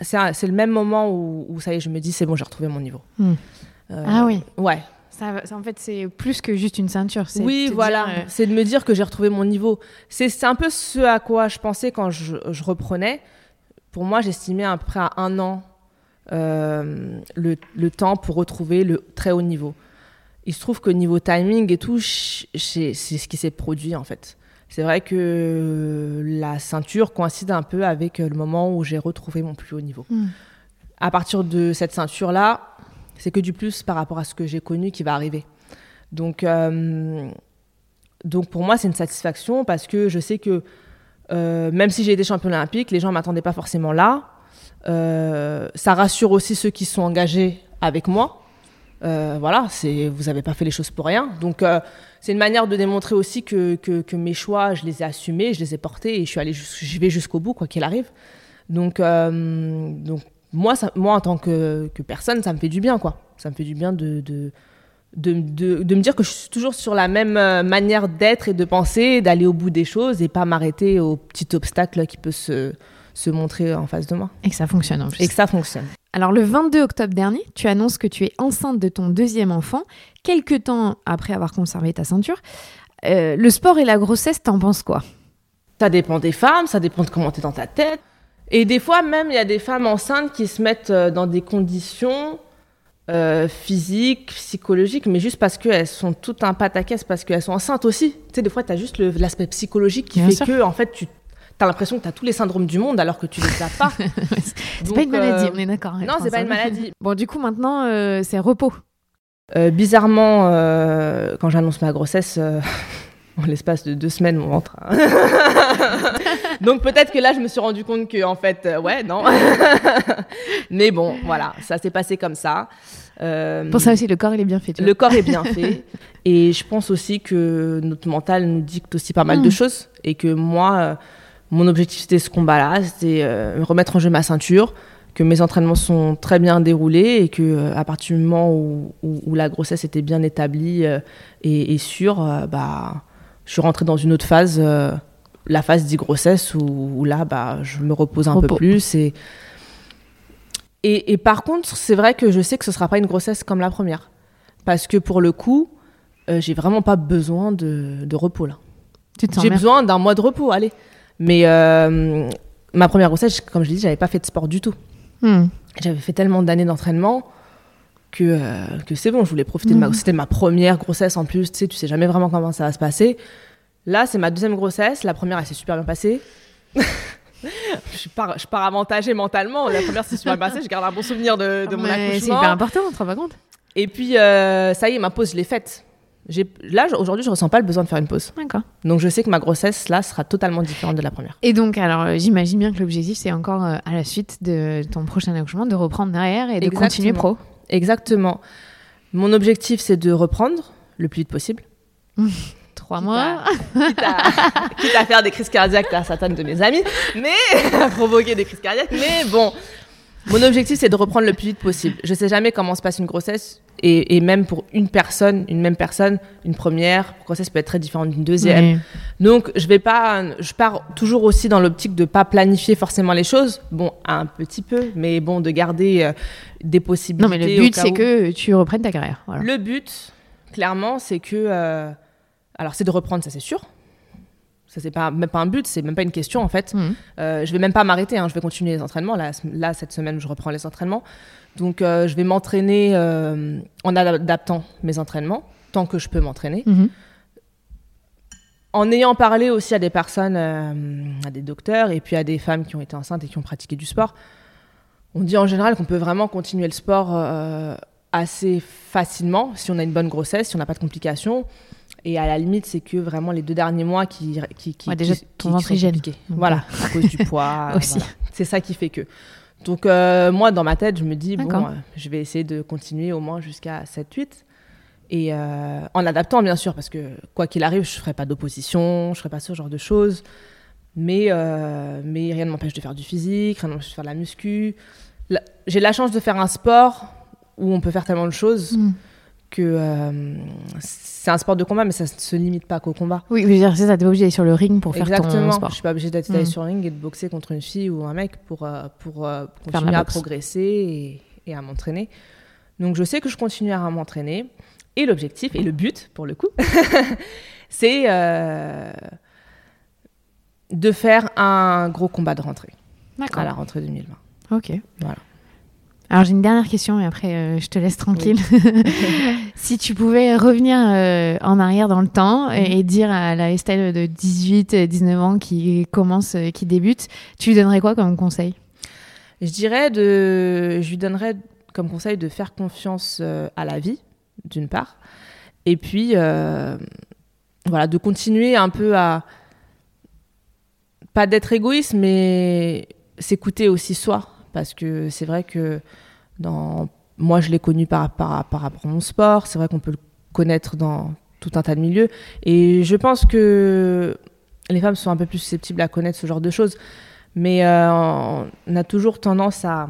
c'est le même moment où, ça y est, je me dis c'est bon, j'ai retrouvé mon niveau.
Mmh. ah oui.
Ouais,
en fait, c'est plus que juste une ceinture.
Oui, voilà. Euh, c'est de me dire que j'ai retrouvé mon niveau. C'est un peu ce à quoi je pensais quand je, reprenais. Pour moi, j'estimais à peu près à un an euh, le, temps pour retrouver le très haut niveau. Il se trouve que niveau timing et tout, c'est ce qui s'est produit en fait. C'est vrai que la ceinture coïncide un peu avec le moment où j'ai retrouvé mon plus haut niveau. Hmm. À partir de cette ceinture-là, c'est que du plus par rapport à ce que j'ai connu qui va arriver. Donc, euh, donc pour moi, c'est une satisfaction parce que je sais que euh, même si j'ai été champion olympique, les gens ne m'attendaient pas forcément là. Euh, ça rassure aussi ceux qui sont engagés avec moi. voilà, vous n'avez pas fait les choses pour rien. Donc c'est une manière de démontrer aussi que, mes choix, je les ai assumés, je les ai portés et je suis allé, j'y vais jusqu'au bout quoi qu'il arrive. Donc donc moi, ça, moi en tant que, personne, ça me fait du bien, quoi. Ça me fait du bien de, de, de, de me dire que je suis toujours sur la même euh, manière d'être et de penser, d'aller au bout des choses et pas m'arrêter au petit obstacle qui peut se, se montrer en face de moi.
Et que ça fonctionne en plus.
Et que ça fonctionne.
Alors le 22 octobre dernier, tu annonces que tu es enceinte de ton deuxième enfant, quelques temps après avoir conservé ta ceinture. Euh, le sport et la grossesse, t'en penses quoi?
Ça dépend des femmes, ça dépend de comment t'es dans ta tête. Et des fois même, il y a des femmes enceintes qui se mettent euh, dans des conditions euh, physiques, psychologiques, mais juste parce qu'elles sont tout un pataquès, parce qu'elles sont enceintes aussi. Tu sais, des fois, tu as juste l'aspect psychologique qui
Bien
fait
sûr.
que, en fait, tu as l'impression que tu as tous les syndromes du monde alors que tu les as pas. (laughs)
C'est pas une maladie,
euh,
on est d'accord.
Non, c'est pas une maladie. (laughs)
Bon, du coup, maintenant, euh, c'est repos.
Euh, bizarrement, quand j'annonce ma grossesse, (laughs) en l'espace de deux semaines, mon ventre. (laughs) Donc peut-être que là, je me suis rendu compte que, en fait, euh, ouais, non. (laughs) Mais bon, voilà, ça s'est passé comme ça. Euh,
Pour ça aussi, le corps, il est bien fait. tu
le
vois.
corps est bien (laughs) fait. Et je pense aussi que notre mental nous dicte aussi pas mal
Mm.
de choses. Et que moi, euh, mon objectif, c'était ce combat-là, c'était remettre en jeu ma ceinture, que mes entraînements sont très bien déroulés et que euh, à partir du moment où, où- où la grossesse était bien établie euh, et, et sûre, euh, bah, je suis rentrée dans une autre phase, euh, la phase dit grossesse, où, où là, bah, je me repose un peu plus. Et, et, et par contre, c'est vrai que je sais que ce sera pas une grossesse comme la première. Parce que pour le coup, euh, j'ai vraiment pas besoin de, de repos là. J'ai besoin d'un mois de repos, allez. Mais euh, ma première grossesse, comme je l'ai dit, j'avais pas fait de sport du tout.
Hmm.
J'avais fait tellement d'années d'entraînement que, euh, que c'est bon, je voulais profiter de ma
Mhm.
C'était ma première grossesse en plus, tu sais, tu sais jamais vraiment comment ça va se passer. Là, c'est ma deuxième grossesse. La première, elle s'est super bien passée. (laughs) je, pars, je pars avantagée mentalement. La première s'est super bien passée. Je garde un bon souvenir de, de mon
Mais C'est
accouchement.
hyper important, on te rend pas compte
Et puis, euh, ça y est, ma pause, je l'ai faite. Là, aujourd'hui, je ressens pas le besoin de faire une pause.
D'accord.
Donc, je sais que ma grossesse, là, sera totalement différente de la première.
Et donc, alors, euh, j'imagine bien que l'objectif, c'est encore euh, à la suite de ton prochain accouchement de reprendre derrière et de
Exactement.
continuer pro.
Exactement. Mon objectif, c'est de reprendre le plus vite possible. (laughs)
Trois
Quitte
mois.
à- quitte, à, quitte à faire des crises cardiaques à certaines de mes amies, mais à (laughs) provoquer des crises cardiaques. Mais bon, mon objectif, c'est de reprendre le plus vite possible. Je sais jamais comment se passe une grossesse. Et, et même pour une personne, une même personne, une première grossesse peut être très différente d'une deuxième. Donc, je vais pas, je pars toujours aussi dans l'optique de pas planifier forcément les choses. Bon, un petit peu, mais bon, de garder euh, des possibilités.
Non, mais le but, c'est
où.
que tu reprennes ta carrière. Voilà.
Le but, clairement, c'est que, euh, alors, c'est de reprendre, ça c'est sûr. Ça c'est pas même pas un but, c'est même pas une question en fait.
Mhm.
Euh, je vais même pas m'arrêter, hein, je vais continuer les entraînements. Là, là, cette semaine, je reprends les entraînements. Donc, euh, je vais m'entraîner euh, en adaptant mes entraînements tant que je peux m'entraîner
Mhm.
en ayant parlé aussi à des personnes, euh, à des docteurs et puis à des femmes qui ont été enceintes et qui ont pratiqué du sport, on dit en général qu'on peut vraiment continuer le sport assez facilement si on a une bonne grossesse, si on n'a pas de complications. Et à la limite, c'est que vraiment les deux derniers mois qui, qui, qui,
Ouais, déjà,
qui-
ton
qui sont Voilà, (laughs) à cause du poids. (laughs)
Aussi.
voilà. C'est ça qui fait que. Donc, euh, moi, dans ma tête, je me dis, bon, euh, je vais essayer de continuer au moins jusqu'à 7-8. Et euh, en adaptant, bien sûr, parce que quoi qu'il arrive, je ne ferai pas d'opposition, je ne ferai pas ce genre de choses. Mais, euh, mais rien ne m'empêche de faire du physique, rien ne m'empêche de faire de la muscu. J'ai la chance de faire un sport où on peut faire tellement de choses
Mhm.
Que euh, c'est un sport de combat, mais ça ne se limite pas qu'au combat.
Oui, je veux dire, c'est ça, t'es pas obligé d'aller sur le ring pour faire ton
Exactement. Je
sport.
suis pas obligée d'être d'aller sur le ring et de boxer contre une fille ou un mec pour, euh, pour euh, continuer à progresser et, et à m'entraîner. Donc je sais que je continuerai à m'entraîner. Et l'objectif, et le but pour le coup, (laughs) c'est euh, de faire un gros combat de rentrée à la rentrée 2020.
Ok.
Voilà.
Alors j'ai une dernière question et après euh, je te laisse tranquille. (laughs) (laughs) si tu pouvais revenir euh, en arrière dans le temps et,
Mhm.
et dire à la Estelle de 18, euh, 19 ans qui commence, euh, qui débute, tu lui donnerais quoi comme conseil?
Je dirais de, je lui donnerais comme conseil de faire confiance à la vie, d'une part, et puis voilà, de continuer un peu à pas d'être égoïste, mais s'écouter aussi soi, parce que c'est vrai que moi je l'ai connu par, rapport à mon sport, c'est vrai qu'on peut le connaître dans tout un tas de milieux, et je pense que les femmes sont un peu plus susceptibles à connaître ce genre de choses. Mais euh, on a toujours tendance à.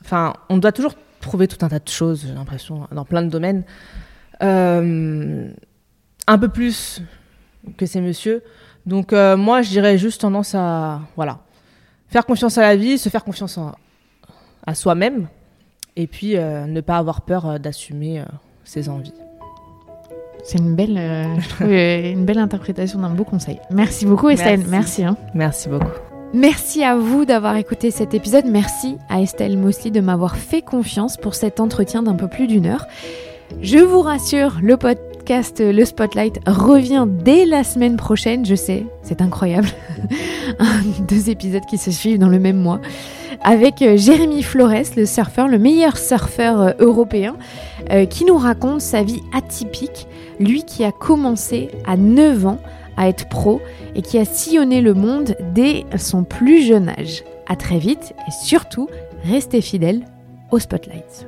Enfin, on doit toujours trouver tout un tas de choses, j'ai l'impression, dans plein de domaines. Euh, un peu plus que ces messieurs. Donc euh, moi, je dirais juste tendance à voilà, faire confiance à la vie, se faire confiance à soi-même, et puis euh, ne pas avoir peur d'assumer ses envies.
C'est une belle, (laughs) une belle interprétation d'un beau conseil. Merci beaucoup Estelle. Merci.
Merci, hein. Merci beaucoup.
Merci à vous d'avoir écouté cet épisode. Merci à Estelle Mosley de m'avoir fait confiance pour cet entretien d'un peu plus d'une heure. Je vous rassure, le podcast Le Spotlight revient dès la semaine prochaine. Je sais, c'est incroyable. (laughs) Deux épisodes qui se suivent dans le même mois. Avec euh, Jérémy Flores, le surfeur, le meilleur surfeur euh, européen, euh, qui nous raconte sa vie atypique. Lui qui a commencé à 9 ans à être pro et qui a sillonné le monde dès son plus jeune âge. À très vite et surtout, restez fidèles au Spotlight.